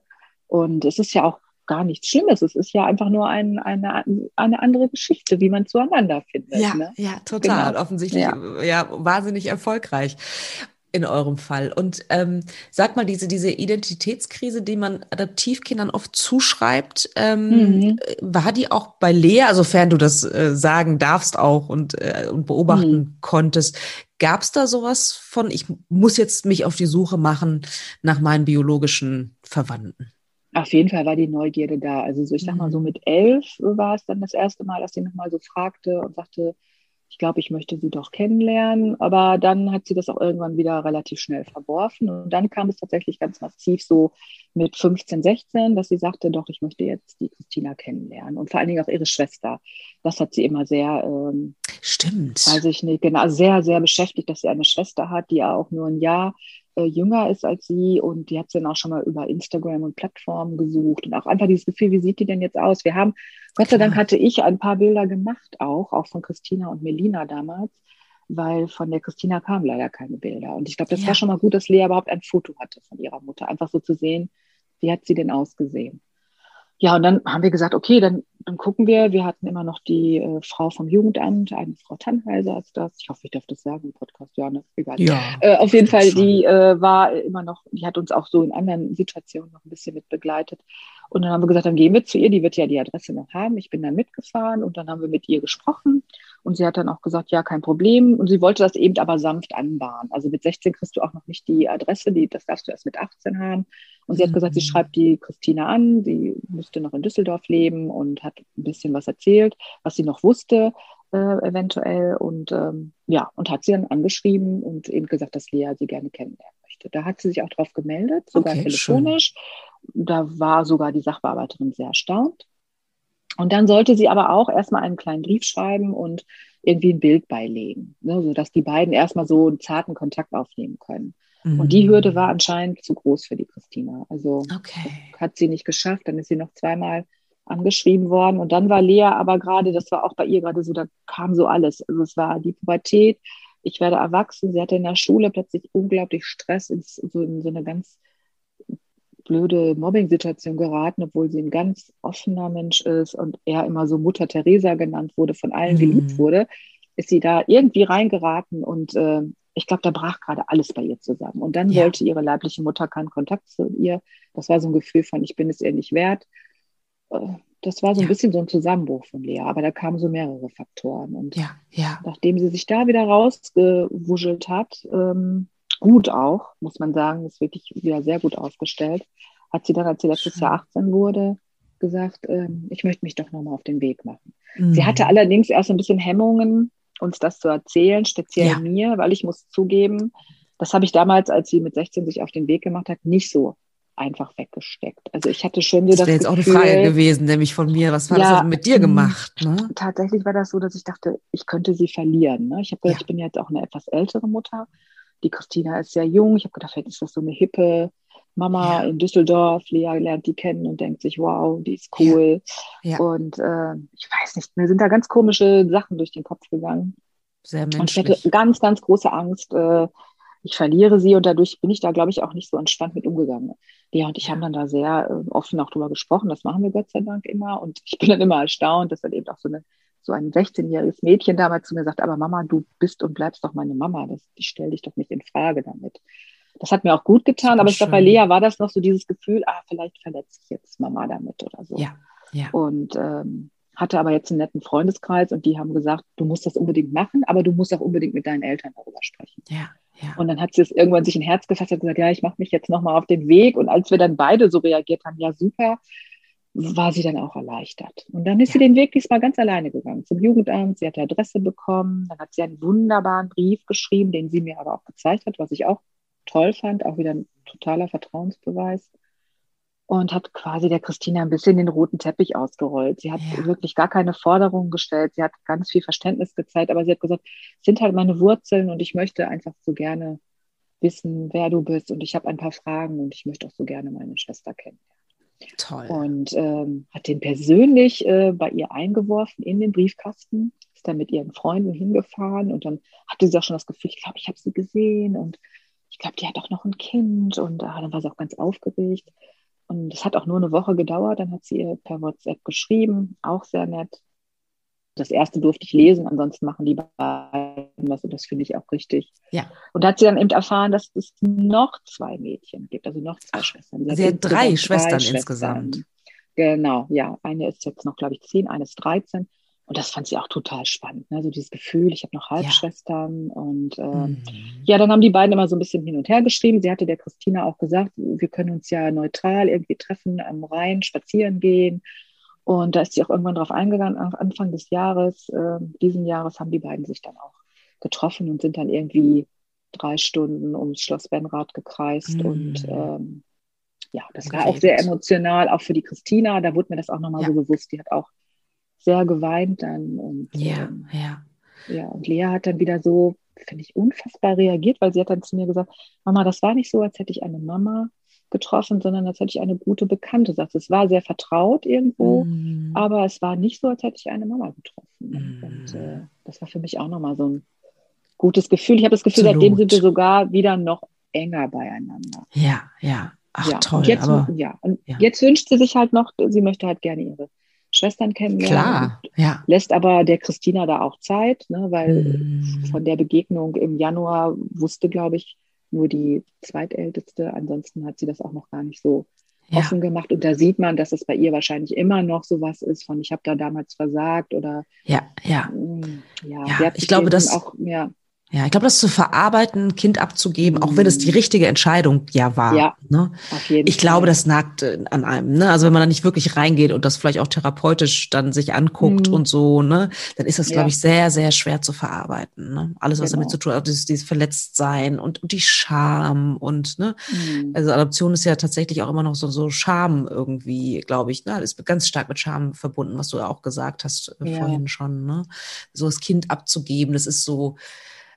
Und es ist ja auch gar nichts Schlimmes. Es ist ja einfach nur ein, eine, eine andere Geschichte, wie man zueinander findet. Ja, Ne? ja, total. Genau. Offensichtlich Ja. ja. wahnsinnig erfolgreich in eurem Fall. Und ähm, sag mal, diese, diese Identitätskrise, die man Adoptivkindern oft zuschreibt, ähm, Mhm. war die auch bei Lea, sofern du das äh, sagen darfst auch und, äh, und beobachten Mhm. konntest, gab es da sowas von, ich muss jetzt mich auf die Suche machen nach meinen biologischen Verwandten? Auf jeden Fall war die Neugierde da. Also so, ich sag mal, so Mhm. mit elf war es dann das erste Mal, dass sie nochmal so fragte und sagte, ich glaube, ich möchte sie doch kennenlernen. Aber dann hat sie das auch irgendwann wieder relativ schnell verworfen. Und dann kam es tatsächlich ganz massiv so mit 15, 16, dass sie sagte, doch, ich möchte jetzt die Christina kennenlernen. Und vor allen Dingen auch ihre Schwester. Das hat sie immer sehr, ähm, Stimmt. weiß ich nicht, genau, sehr, sehr beschäftigt, dass sie eine Schwester hat, die ja auch nur ein Jahr äh, jünger ist als sie und die hat sie dann auch schon mal über Instagram und Plattformen gesucht und auch einfach dieses Gefühl, wie sieht die denn jetzt aus? Wir haben, Gott sei Dank hatte ich ein paar Bilder gemacht auch, auch von Christina und Melina damals, weil von der Christina kamen leider keine Bilder und ich glaube, das Ja. war schon mal gut, dass Lea überhaupt ein Foto hatte von ihrer Mutter, einfach so zu sehen, wie hat sie denn ausgesehen? Ja, und dann haben wir gesagt, okay, dann, dann gucken wir. Wir hatten immer noch die äh, Frau vom Jugendamt, eine Frau Tannheiser ist das. Ich hoffe, ich darf das sagen im Podcast. Ja, ne? egal. ja. Äh, auf jeden Fall, schon. die äh, war immer noch, die hat uns auch so in anderen Situationen noch ein bisschen mit begleitet. Und dann haben wir gesagt, dann gehen wir zu ihr, die wird ja die Adresse noch haben. Ich bin dann mitgefahren und dann haben wir mit ihr gesprochen. Und sie hat dann auch gesagt, ja, kein Problem. Und sie wollte das eben aber sanft anbahnen. Also mit 16 kriegst du auch noch nicht die Adresse, die, das darfst du erst mit 18 haben. Und sie hat gesagt, sie Mhm. schreibt die Christina an, sie müsste noch in Düsseldorf leben und hat ein bisschen was erzählt, was sie noch wusste, äh, eventuell. Und ähm, ja, und hat sie dann angeschrieben und eben gesagt, dass Lea sie gerne kennenlernen möchte. Da hat sie sich auch drauf gemeldet, sogar Okay, telefonisch. Da war sogar die Sachbearbeiterin sehr erstaunt. Und dann sollte sie aber auch erstmal einen kleinen Brief schreiben und irgendwie ein Bild beilegen, ne, sodass die beiden erstmal so einen zarten Kontakt aufnehmen können. Und die Hürde war anscheinend zu groß für die Christina. Also Okay. hat sie nicht geschafft. Dann ist sie noch zweimal angeschrieben worden. Und dann war Lea aber gerade, das war auch bei ihr gerade so, da kam so alles. Also es war die Pubertät. Ich werde erwachsen. Sie hatte in der Schule plötzlich unglaublich Stress, in so, in so eine ganz blöde Mobbing-Situation geraten, obwohl sie ein ganz offener Mensch ist und er immer so Mutter Teresa genannt wurde, von allen Mhm. geliebt wurde, ist sie da irgendwie reingeraten und äh, ich glaube, da brach gerade alles bei ihr zusammen. Und dann Ja. wollte ihre leibliche Mutter keinen Kontakt zu ihr. Das war so ein Gefühl von, ich bin es ihr nicht wert. Äh, Das war so ein Ja. bisschen so ein Zusammenbruch von Lea, aber da kamen so mehrere Faktoren. Und Ja, nachdem sie sich da wieder rausgewuschelt hat, ähm, gut auch, muss man sagen, ist wirklich wieder sehr gut aufgestellt, hat sie dann, als sie letztes. Jahr 18 wurde, gesagt, ähm, ich möchte mich doch nochmal auf den Weg machen. Mhm. Sie hatte allerdings erst ein bisschen Hemmungen, uns das zu erzählen, speziell Ja. mir, weil ich muss zugeben, das habe ich damals, als sie mit 16 sich auf den Weg gemacht hat, nicht so einfach weggesteckt. Also ich hatte schon so Das das, wäre jetzt auch eine Gefühl, Frage gewesen, nämlich von mir. Was war Ja, das mit dir mm, gemacht? Ne? tatsächlich war das so, dass ich dachte, ich könnte sie verlieren. Ne? Ich habe gedacht, Ja. ich bin jetzt auch eine etwas ältere Mutter. Die Christina ist sehr jung. Ich habe gedacht, vielleicht ist das so eine hippe Mama Ja. in Düsseldorf. Lea lernt die kennen und denkt sich, wow, die ist cool. Ja. Und äh, ich weiß nicht, mir sind da ganz komische Sachen durch den Kopf gegangen. Sehr Und ich menschlich. hatte ganz, ganz große Angst, äh, ich verliere sie und dadurch bin ich da, glaube ich, auch nicht so entspannt mit umgegangen. Ja, und ich Ja. haben dann da sehr äh, offen auch drüber gesprochen. Das machen wir Gott sei Dank immer. Und ich bin dann immer erstaunt, dass dann eben auch so, eine, so ein 16-jähriges Mädchen damals zu mir sagt, aber Mama, du bist und bleibst doch meine Mama. Das, ich stelle dich doch nicht in Frage damit. Das hat mir auch gut getan, aber ich glaube, bei. Lea war das noch so dieses Gefühl, ah, vielleicht verletze ich jetzt Mama damit oder so Ja, ja. und ähm, hatte aber jetzt einen netten Freundeskreis und die haben gesagt, du musst das unbedingt machen, aber du musst auch unbedingt mit deinen Eltern darüber sprechen. Ja, ja. Und dann hat sie es irgendwann sich ein Herz gefasst und gesagt, ja, ich mache mich jetzt nochmal auf den Weg. Und als wir dann beide so reagiert haben, ja, super, war sie dann auch erleichtert. Und dann ist Ja. sie den Weg diesmal ganz alleine gegangen zum Jugendamt. Sie hat die Adresse bekommen. Dann hat sie einen wunderbaren Brief geschrieben, den sie mir aber auch gezeigt hat, was ich auch toll fand. Auch wieder ein totaler Vertrauensbeweis. und hat quasi der Christina ein bisschen den roten Teppich ausgerollt. Sie hat ja. wirklich gar keine Forderungen gestellt. Sie hat ganz viel Verständnis gezeigt, aber sie hat gesagt, es sind halt meine Wurzeln und ich möchte einfach so gerne wissen, wer du bist und ich habe ein paar Fragen und ich möchte auch so gerne meine Schwester kennen. Toll. Und ähm, hat den persönlich äh, bei ihr eingeworfen in den Briefkasten, ist dann mit ihren Freunden hingefahren und dann hatte sie auch schon das Gefühl, ich glaube, ich habe sie gesehen und ich glaube, die hat auch noch ein Kind und ah, dann war sie auch ganz aufgeregt. Und es hat auch nur eine Woche gedauert, dann hat sie ihr per WhatsApp geschrieben, auch sehr nett. Das erste durfte ich lesen, ansonsten machen die beiden was und das finde ich auch richtig. Ja. Und da hat sie dann eben erfahren, dass es noch zwei Mädchen gibt, also noch zwei Ach, Schwestern. Sie, hat drei Schwestern, Schwestern insgesamt. Genau, ja. Eine ist jetzt noch, glaube ich, zehn, eine ist 13. Und das fand sie auch total spannend. Ne? So dieses Gefühl, ich habe noch Halbschwestern. Ja. Und ähm, mhm. ja, dann haben die beiden immer so ein bisschen hin und her geschrieben. Sie hatte der Christina auch gesagt, wir können uns ja neutral irgendwie treffen, am Rhein spazieren gehen. Und da ist sie auch irgendwann drauf eingegangen, Anfang des Jahres, äh, diesen Jahres haben die beiden sich dann auch getroffen und sind dann irgendwie drei Stunden ums Schloss Benrath gekreist. Mhm. Und ähm, ja, das war auch sehr emotional, auch für die Christina. Da wurde mir das auch nochmal ja. so bewusst. Die hat auch sehr geweint dann. Und, ja, ähm, ja. Ja, und Lea hat dann wieder so, finde ich, unfassbar reagiert, weil sie hat dann zu mir gesagt, Mama, das war nicht so, als hätte ich eine Mama getroffen, sondern als hätte ich eine gute Bekannte. Sagt, es war sehr vertraut irgendwo, mm. aber es war nicht so, als hätte ich eine Mama getroffen. Mm. Und äh, das war für mich auch nochmal so ein gutes Gefühl. Ich habe das Gefühl, Absolut. seitdem sind wir sogar wieder noch enger beieinander. Ja, ja. Ach, ja. toll. Und jetzt, aber, ja. Und ja. jetzt wünscht sie sich halt noch, sie möchte halt gerne ihre Schwestern kennenlernen. Klar, ja. Lässt aber der Christina da auch Zeit, ne, weil mm. von der Begegnung im Januar wusste, glaube ich, nur die Zweitälteste. Ansonsten hat sie das auch noch gar nicht so ja. offen gemacht. Und da sieht man, dass es bei ihr wahrscheinlich immer noch sowas ist von, ich habe da damals versagt oder. Ja, ja. Mm, ja, ja ich glaube, dass. Auch, ja. Ja, ich glaube, das zu verarbeiten, ein Kind abzugeben, auch wenn es die mhm. richtige Entscheidung ja war. Ja, ne? auf jeden ich Fall. glaube, das nagt äh, an einem. Ne? Also wenn man da nicht wirklich reingeht und das vielleicht auch therapeutisch dann sich anguckt mhm. und so, ne, dann ist das, ja. glaube ich, sehr, sehr schwer zu verarbeiten. Ne? Alles, was genau. damit zu tun hat, dieses, dieses Verletztsein und, und die Scham und ne, mhm. also Adoption ist ja tatsächlich auch immer noch so, so Scham irgendwie, glaube ich. Ne? Das ist ganz stark mit Scham verbunden, was du ja auch gesagt hast äh, ja. vorhin schon. Ne? So das Kind abzugeben, das ist so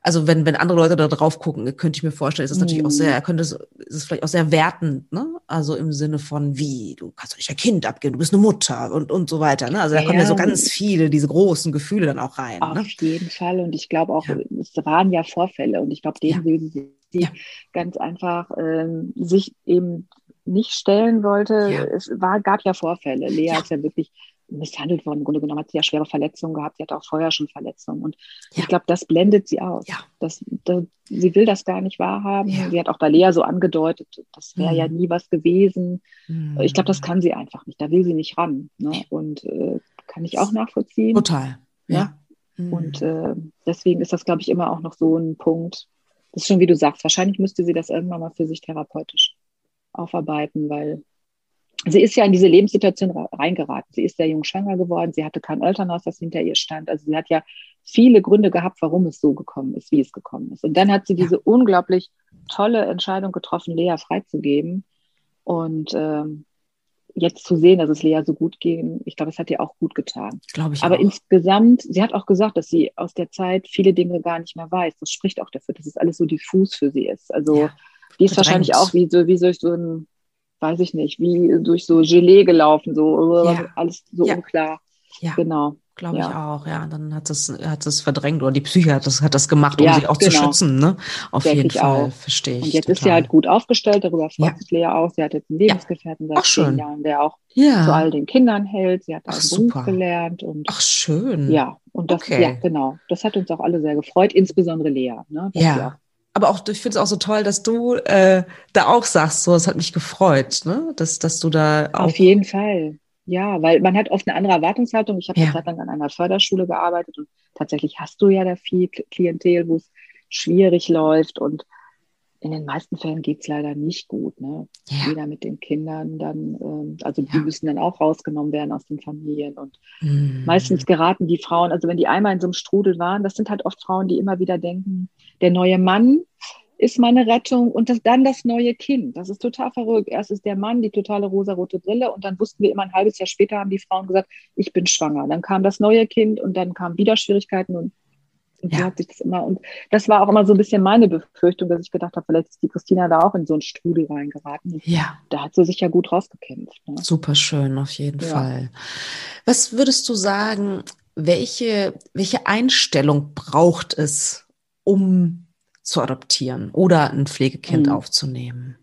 also wenn, wenn andere Leute da drauf gucken, könnte ich mir vorstellen, ist es natürlich auch sehr, könnte es, ist es vielleicht auch sehr wertend, ne? Also im Sinne von wie, du kannst doch nicht ein Kind abgeben, du bist eine Mutter und, und so weiter. Ne? Also da ja, kommen ja so ganz viele, diese großen Gefühle dann auch rein. Auf ne? jeden Fall. Und ich glaube auch, ja. es waren ja Vorfälle und ich glaube, denen will sie ja. ganz einfach ähm, sich eben nicht stellen wollte. Es war, gab ja Vorfälle. Lea ist ja wirklich misshandelt worden. Im Grunde genommen hat sie ja schwere Verletzungen gehabt. Sie hatte auch vorher schon Verletzungen. Und ja. ich glaube, das blendet sie aus. Ja. Das, das, sie will das gar nicht wahrhaben. Ja. Sie hat auch bei Lea so angedeutet, das wäre mhm. ja nie was gewesen. Mhm. Ich glaube, das kann sie einfach nicht. Da will sie nicht ran. Ne? Und äh, kann ich auch nachvollziehen. Total. Ja. ja. Mhm. Und äh, deswegen ist das, glaube ich, immer auch noch so ein Punkt. Das ist schon, wie du sagst, wahrscheinlich müsste sie das irgendwann mal für sich therapeutisch aufarbeiten, weil sie ist ja in diese Lebenssituation reingeraten. Sie ist sehr jung schwanger geworden. Sie hatte kein Elternhaus, das hinter ihr stand. Also sie hat ja viele Gründe gehabt, warum es so gekommen ist, wie es gekommen ist. Und dann hat sie diese unglaublich tolle Entscheidung getroffen, Lea freizugeben. Und ähm, jetzt zu sehen, dass es Lea so gut ging, ich glaube, es hat ihr auch gut getan. Glaube ich. Aber auch. insgesamt, sie hat auch gesagt, dass sie aus der Zeit viele Dinge gar nicht mehr weiß. Das spricht auch dafür, dass es alles so diffus für sie ist. Also ja, die ist wahrscheinlich auch wie so, wie so, so ein weiß ich nicht, wie durch so Gelee gelaufen, so ja. alles so ja. unklar. Ja. Genau. Glaube ich auch, ja. Dann hat es, hat es verdrängt oder die Psyche hat das, hat das gemacht, um sich auch genau. zu schützen, ne? Auf Denke jeden Fall, auch. verstehe ich. Und jetzt total. ist sie halt gut aufgestellt, darüber freut sich Lea auch. Sie hat jetzt einen Lebensgefährten seit zehn Jahren, der auch zu all den Kindern hält. Sie hat Beruf super. gelernt und. Ach, schön. Ja, und das, okay. ja, genau. Das hat uns auch alle sehr gefreut, insbesondere Lea, ne? ja aber auch, ich finde es auch so toll, dass du äh, da auch sagst, so, es hat mich gefreut, ne? dass, dass du da auch. Auf jeden Fall. Ja, weil man hat oft eine andere Erwartungshaltung. Ich habe ja. Zeit lang an einer Förderschule gearbeitet und tatsächlich hast du ja da viel Klientel, wo es schwierig läuft und in den meisten Fällen geht es leider nicht gut. Ne? Ja. Jeder mit den Kindern dann, ähm, also ja. die müssen dann auch rausgenommen werden aus den Familien. Und mhm. meistens geraten die Frauen, also wenn die einmal in so einem Strudel waren, das sind halt oft Frauen, die immer wieder denken, der neue Mann ist meine Rettung und das, dann das neue Kind. Das ist total verrückt. Erst ist der Mann die totale rosarote Brille und dann wussten wir immer ein halbes Jahr später haben die Frauen gesagt, ich bin schwanger. Dann kam das neue Kind und dann kamen wieder Schwierigkeiten und, und ja. hat sich das immer und das war auch immer so ein bisschen meine Befürchtung, dass ich gedacht habe, vielleicht ist die Christina da auch in so einen Strudel reingeraten. Ja. Da hat sie sich ja gut rausgekämpft. Ne? Super schön, auf jeden ja. Fall. Was würdest du sagen, welche, welche Einstellung braucht es, um zu adoptieren oder ein Pflegekind mhm. aufzunehmen?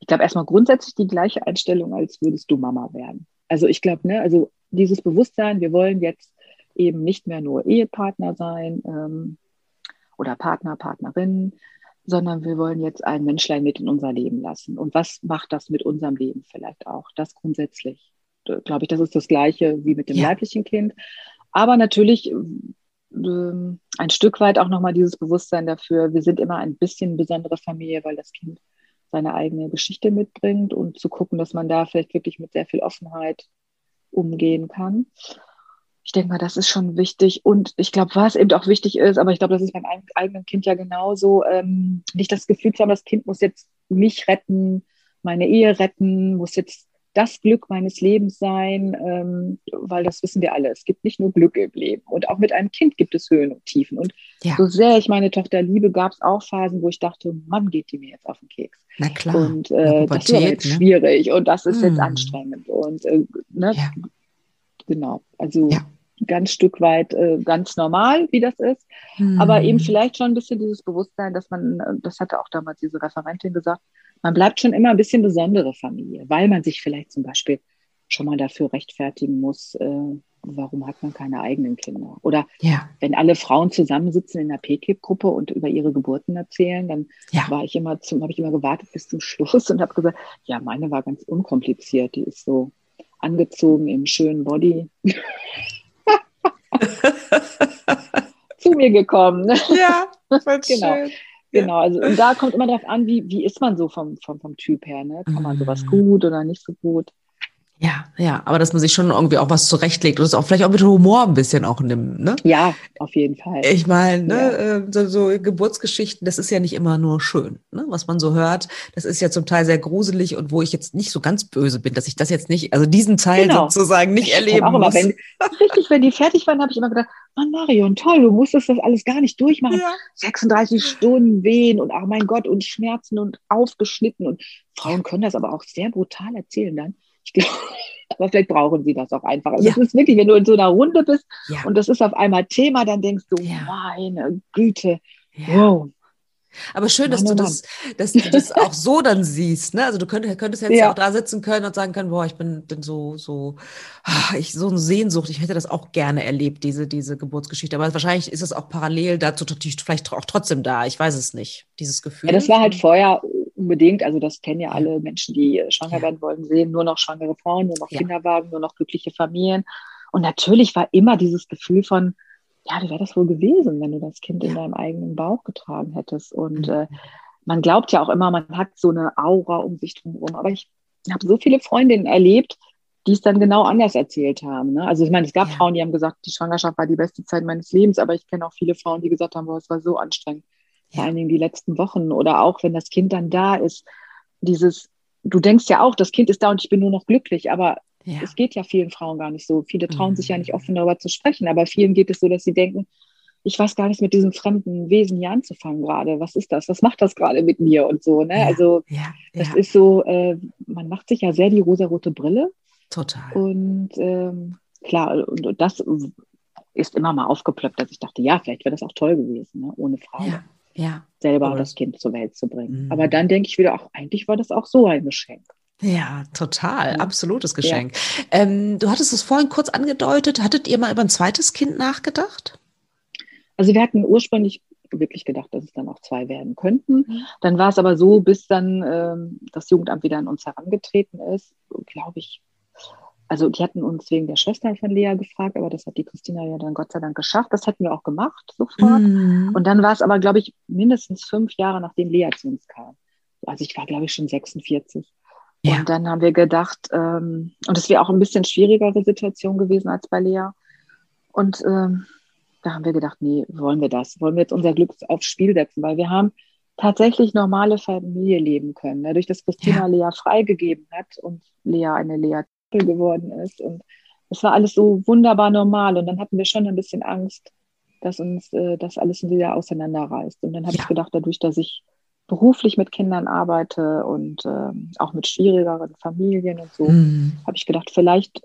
Ich glaube erstmal grundsätzlich die gleiche Einstellung, als würdest du Mama werden. Also ich glaube, ne, also dieses Bewusstsein, wir wollen jetzt eben nicht mehr nur Ehepartner sein ähm, oder Partner, Partnerin, sondern wir wollen jetzt ein Menschlein mit in unser Leben lassen. Und was macht das mit unserem Leben vielleicht auch? Das grundsätzlich, glaube ich, das ist das Gleiche wie mit dem ja. leiblichen Kind. Aber natürlich ein Stück weit auch nochmal dieses Bewusstsein dafür, wir sind immer ein bisschen besondere Familie, weil das Kind seine eigene Geschichte mitbringt und zu gucken, dass man da vielleicht wirklich mit sehr viel Offenheit umgehen kann. Ich denke mal, das ist schon wichtig. Und ich glaube, was eben auch wichtig ist, aber ich glaube, das ist beim eigenen Kind ja genauso, ähm, nicht das Gefühl zu haben, das Kind muss jetzt mich retten, meine Ehe retten, muss jetzt das Glück meines Lebens sein, ähm, weil das wissen wir alle. Es gibt nicht nur Glück im Leben. Und auch mit einem Kind gibt es Höhen und Tiefen. Und ja. so sehr ich meine Tochter liebe, gab es auch Phasen, wo ich dachte, Mann, geht die mir jetzt auf den Keks. Na klar. Und äh, das ist jetzt ne? schwierig und das ist mm. jetzt anstrengend. Und äh, ne? Ja. genau, also ja. ganz Stück weit äh, ganz normal, wie das ist. Mm. Aber eben vielleicht schon ein bisschen dieses Bewusstsein, dass man, äh, das hatte auch damals diese Referentin gesagt, man bleibt schon immer ein bisschen besondere Familie, weil man sich vielleicht zum Beispiel schon mal dafür rechtfertigen muss, äh, warum hat man keine eigenen Kinder? Oder ja. wenn alle Frauen zusammensitzen in einer PKIP-Gruppe und über ihre Geburten erzählen, dann ja. war ich immer zum, habe ich immer gewartet bis zum Schluss und habe gesagt, ja, meine war ganz unkompliziert, die ist so angezogen im schönen Body. zu mir gekommen. Ja, genau. Schön. Genau, also und da kommt immer darauf an, wie, wie ist man so vom, vom, vom Typ her, ne? Kann man sowas mhm. gut oder nicht so gut? Ja, ja, aber dass man sich schon irgendwie auch was zurechtlegt und es auch vielleicht auch mit Humor ein bisschen auch nimmt, ne? Ja, auf jeden Fall. Ich meine, ne, ja. Ähm, so, so Geburtsgeschichten, das ist ja nicht immer nur schön, ne? Was man so hört, das ist ja zum Teil sehr gruselig und wo ich jetzt nicht so ganz böse bin, dass ich das jetzt nicht, also diesen Teil genau. sozusagen nicht erleben auch muss. Immer, wenn, richtig, wenn die fertig waren, habe ich immer gedacht, Mann, Marion, toll, du musstest das alles gar nicht durchmachen. Ja. 36 Stunden wehen und, ach mein Gott, und Schmerzen und aufgeschnitten und Frauen können das aber auch sehr brutal erzählen dann. Ich glaube, aber vielleicht brauchen sie das auch einfach. Also ja. Das ist wirklich, wenn du in so einer Runde bist ja. und das ist auf einmal Thema, dann denkst du, ja. meine Güte, wow. Aber schön, dass du das, dass du das auch so dann siehst. Ne? Also du könntest, könntest jetzt ja. auch da sitzen können und sagen können, boah, ich bin, bin so, so, ah, ich so eine Sehnsucht. Ich hätte das auch gerne erlebt, diese, diese Geburtsgeschichte. Aber wahrscheinlich ist es auch parallel dazu vielleicht auch trotzdem da. Ich weiß es nicht, dieses Gefühl. Ja, das war halt vorher unbedingt, also das kennen ja alle Menschen, die schwanger ja. werden wollen, sehen nur noch schwangere Frauen, nur noch ja. Kinderwagen, nur noch glückliche Familien. Und natürlich war immer dieses Gefühl von, ja, wie wäre das wohl gewesen, wenn du das Kind in deinem eigenen Bauch getragen hättest? Und mhm. äh, man glaubt ja auch immer, man hat so eine Aura um sich drumherum. Aber ich habe so viele Freundinnen erlebt, die es dann genau anders erzählt haben. Ne? Also ich meine, es gab ja. Frauen, die haben gesagt, die Schwangerschaft war die beste Zeit meines Lebens, aber ich kenne auch viele Frauen, die gesagt haben, boah, es war so anstrengend vor allen Dingen die letzten Wochen oder auch wenn das Kind dann da ist, dieses, du denkst ja auch, das Kind ist da und ich bin nur noch glücklich, aber ja. es geht ja vielen Frauen gar nicht so. Viele trauen mhm. sich ja nicht offen darüber zu sprechen, aber vielen geht es so, dass sie denken, ich weiß gar nicht mit diesem fremden Wesen hier anzufangen gerade. Was ist das? Was macht das gerade mit mir und so? Ne? Ja, also ja, das ist so, äh, man macht sich ja sehr die rosarote Brille. Total. Und ähm, klar, und, und, das ist immer mal aufgeplöppt, dass ich dachte, ja, vielleicht wäre das auch toll gewesen, ne? ohne Frage ja. Selber cool. das Kind zur Welt zu bringen. Mhm. Aber dann denke ich wieder, auch eigentlich war das auch so ein Geschenk. Ja, total. Ja. Absolutes Geschenk. Ja. Ähm, du hattest es vorhin kurz angedeutet. Hattet ihr mal über ein zweites Kind nachgedacht? Also wir hatten ursprünglich wirklich gedacht, dass es dann auch zwei werden könnten. Mhm. Dann war es aber so, bis dann ähm, das Jugendamt wieder an uns herangetreten ist, glaube ich, also die hatten uns wegen der Schwester von Lea gefragt, aber das hat die Christina ja dann Gott sei Dank geschafft. Das hätten wir auch gemacht sofort. Mhm. Und dann war es aber, glaube ich, mindestens fünf Jahre, nachdem Lea zu uns kam. Also ich war, glaube ich, schon 46. Ja. Und dann haben wir gedacht, ähm, und es wäre auch ein bisschen schwierigere Situation gewesen als bei Lea. Und ähm, da haben wir gedacht, nee, wollen wir das? Wollen wir jetzt unser Glück aufs Spiel setzen? Weil wir haben tatsächlich normale Familie leben können. Dadurch, dass Christina ja. Lea freigegeben hat und Lea eine Lea geworden ist. Und es war alles so wunderbar normal. Und dann hatten wir schon ein bisschen Angst, dass uns äh, das alles wieder auseinanderreißt. Und dann habe ja. ich gedacht, dadurch, dass ich beruflich mit Kindern arbeite und äh, auch mit schwierigeren Familien und so, mhm. habe ich gedacht, vielleicht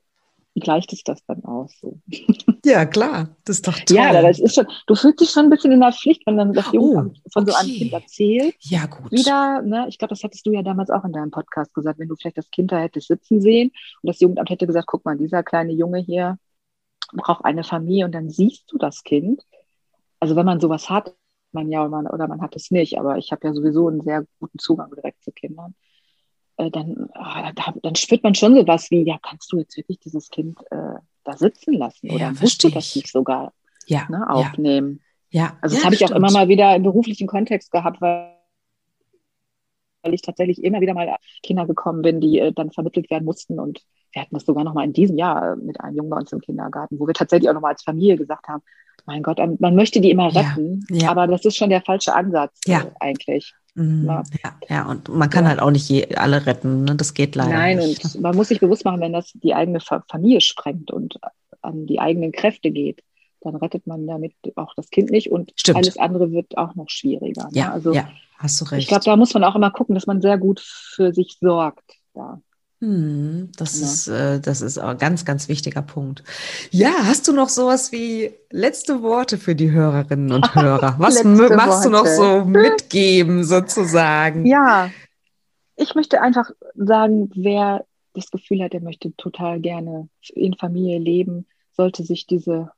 gleicht es das dann aus. So. Ja, klar, das ist doch toll. Ja, das ist schon, du fühlst dich schon ein bisschen in der Pflicht, wenn dann das Jugendamt oh, von so einem Kind erzählt. Ja, gut. Wieder, ne, ich glaube, das hattest du ja damals auch in deinem Podcast gesagt, wenn du vielleicht das Kind da hättest sitzen sehen und das Jugendamt hätte gesagt, guck mal, dieser kleine Junge hier braucht eine Familie und dann siehst du das Kind. Also wenn man sowas hat, man ja oder man, oder man hat es nicht, aber ich habe ja sowieso einen sehr guten Zugang direkt zu Kindern. Äh, dann, oh, dann spürt man schon sowas wie, ja, kannst du jetzt wirklich dieses Kind äh, da sitzen lassen oder ja, musst du das nicht sogar ja, ne, aufnehmen? Ja. ja. Also das habe ich auch immer mal wieder im beruflichen Kontext gehabt, weil weil ich tatsächlich immer wieder mal Kinder gekommen bin, die äh, dann vermittelt werden mussten. Und wir hatten das sogar noch mal in diesem Jahr mit einem Jungen bei uns im Kindergarten, wo wir tatsächlich auch noch mal als Familie gesagt haben, mein Gott, man möchte die immer retten, ja, ja. aber das ist schon der falsche Ansatz ja. äh, eigentlich. Mhm. Ja. ja, und man kann ja. halt auch nicht je, alle retten, ne? das geht leider Nein, nicht. und man muss sich bewusst machen, wenn das die eigene Familie sprengt und an die eigenen Kräfte geht, dann rettet man damit auch das Kind nicht und Stimmt. alles andere wird auch noch schwieriger. Ne? Ja, also, ja, hast du recht. Ich glaube, da muss man auch immer gucken, dass man sehr gut für sich sorgt. Ja. Hm, das ja. ist, äh, das ist ein ganz, ganz wichtiger Punkt. Ja, hast du noch sowas wie letzte Worte für die Hörerinnen und Hörer? Was machst Worte. du noch so mitgeben sozusagen? Ja, ich möchte einfach sagen, wer das Gefühl hat, er möchte total gerne in Familie leben, sollte sich diese,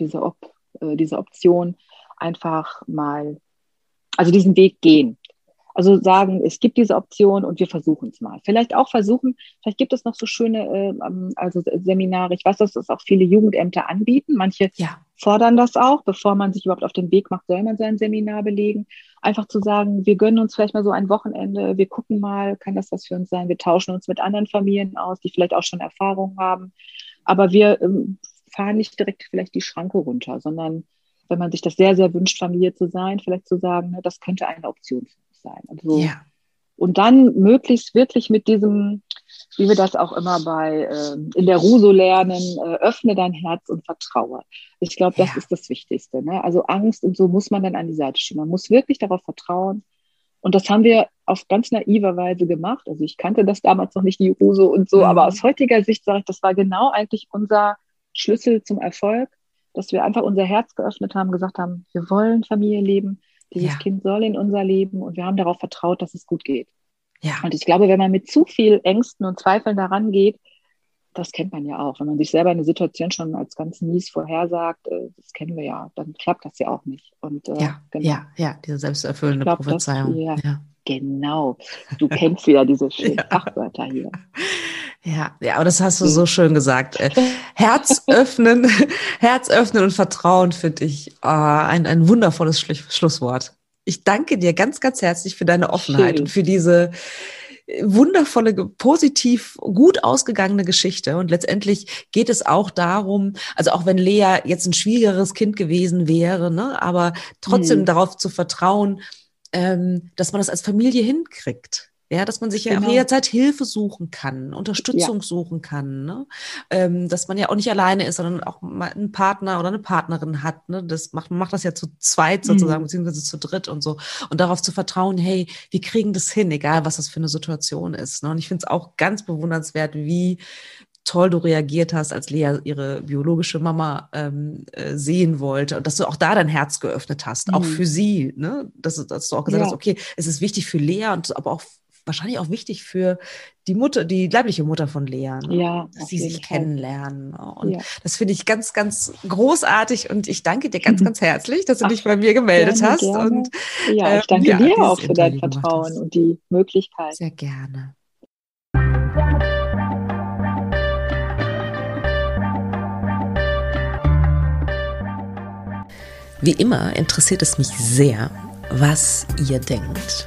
diese, Op, äh, diese Option einfach mal, also diesen Weg gehen. Also sagen, es gibt diese Option und wir versuchen es mal. Vielleicht auch versuchen, vielleicht gibt es noch so schöne äh, also Seminare. Ich weiß, dass das auch viele Jugendämter anbieten. Manche ja. fordern das auch, bevor man sich überhaupt auf den Weg macht, soll man sein Seminar belegen. Einfach zu sagen, wir gönnen uns vielleicht mal so ein Wochenende, wir gucken mal, kann das was für uns sein? Wir tauschen uns mit anderen Familien aus, die vielleicht auch schon Erfahrung haben. Aber wir ähm, fahren nicht direkt vielleicht die Schranke runter, sondern wenn man sich das sehr, sehr wünscht, Familie zu sein, vielleicht zu sagen, ne, das könnte eine Option sein. Also, ja. Und dann möglichst wirklich mit diesem, wie wir das auch immer bei äh, in der Ruso lernen, äh, öffne dein Herz und vertraue. Ich glaube, das ja. ist das Wichtigste. Ne? Also Angst und so muss man dann an die Seite stehen. Man muss wirklich darauf vertrauen. Und das haben wir auf ganz naiver Weise gemacht. Also ich kannte das damals noch nicht, die Ruso und so, mhm. aber aus heutiger Sicht sage ich, das war genau eigentlich unser Schlüssel zum Erfolg, dass wir einfach unser Herz geöffnet haben, gesagt haben, wir wollen Familie leben, dieses ja. Kind soll in unser Leben und wir haben darauf vertraut, dass es gut geht. Ja. Und ich glaube, wenn man mit zu viel Ängsten und Zweifeln daran geht, das kennt man ja auch. Wenn man sich selber eine Situation schon als ganz mies vorhersagt, äh, das kennen wir ja, dann klappt das ja auch nicht. Und, äh, ja, genau. ja, ja, diese selbsterfüllende glaub, Prophezeiung. Das, ja, ja, Genau. Du kennst ja diese schönen. Fachwörter hier. Ja, ja, aber das hast du so schön gesagt. Äh, Herz öffnen, Herz öffnen und Vertrauen finde ich oh, ein, ein wundervolles Schlusswort. Ich danke dir ganz, ganz herzlich für deine Offenheit schön. und für diese wundervolle, positiv, gut ausgegangene Geschichte. Und letztendlich geht es auch darum, also auch wenn Lea jetzt ein schwierigeres Kind gewesen wäre, ne, aber trotzdem hm. darauf zu vertrauen, ähm, dass man das als Familie hinkriegt. Ja, dass man sich ja genau. jederzeit Hilfe suchen kann, Unterstützung ja. suchen kann, ne? Ähm, dass man ja auch nicht alleine ist, sondern auch mal einen Partner oder eine Partnerin hat. Ne? Das macht, man macht das ja zu zweit sozusagen, mhm. beziehungsweise zu dritt und so. Und darauf zu vertrauen, hey, wir kriegen das hin, egal was das für eine Situation ist. Ne? Und ich finde es auch ganz bewundernswert, wie toll du reagiert hast, als Lea ihre biologische Mama ähm, äh, sehen wollte und dass du auch da dein Herz geöffnet hast, mhm. auch für sie, ne? dass, dass du auch gesagt ja. hast, okay, es ist wichtig für Lea und aber auch wahrscheinlich auch wichtig für die Mutter, die leibliche Mutter von Lea, ne? ja, dass sie sich Fall. kennenlernen. Ne? Und ja. das finde ich ganz, ganz großartig und ich danke dir ganz, ganz herzlich, dass du Ach, dich bei mir gemeldet gerne, hast. Gerne. Und, ja, ich danke äh, dir auch für dein Vertrauen und die Möglichkeit. Sehr gerne. Wie immer interessiert es mich sehr, was ihr denkt.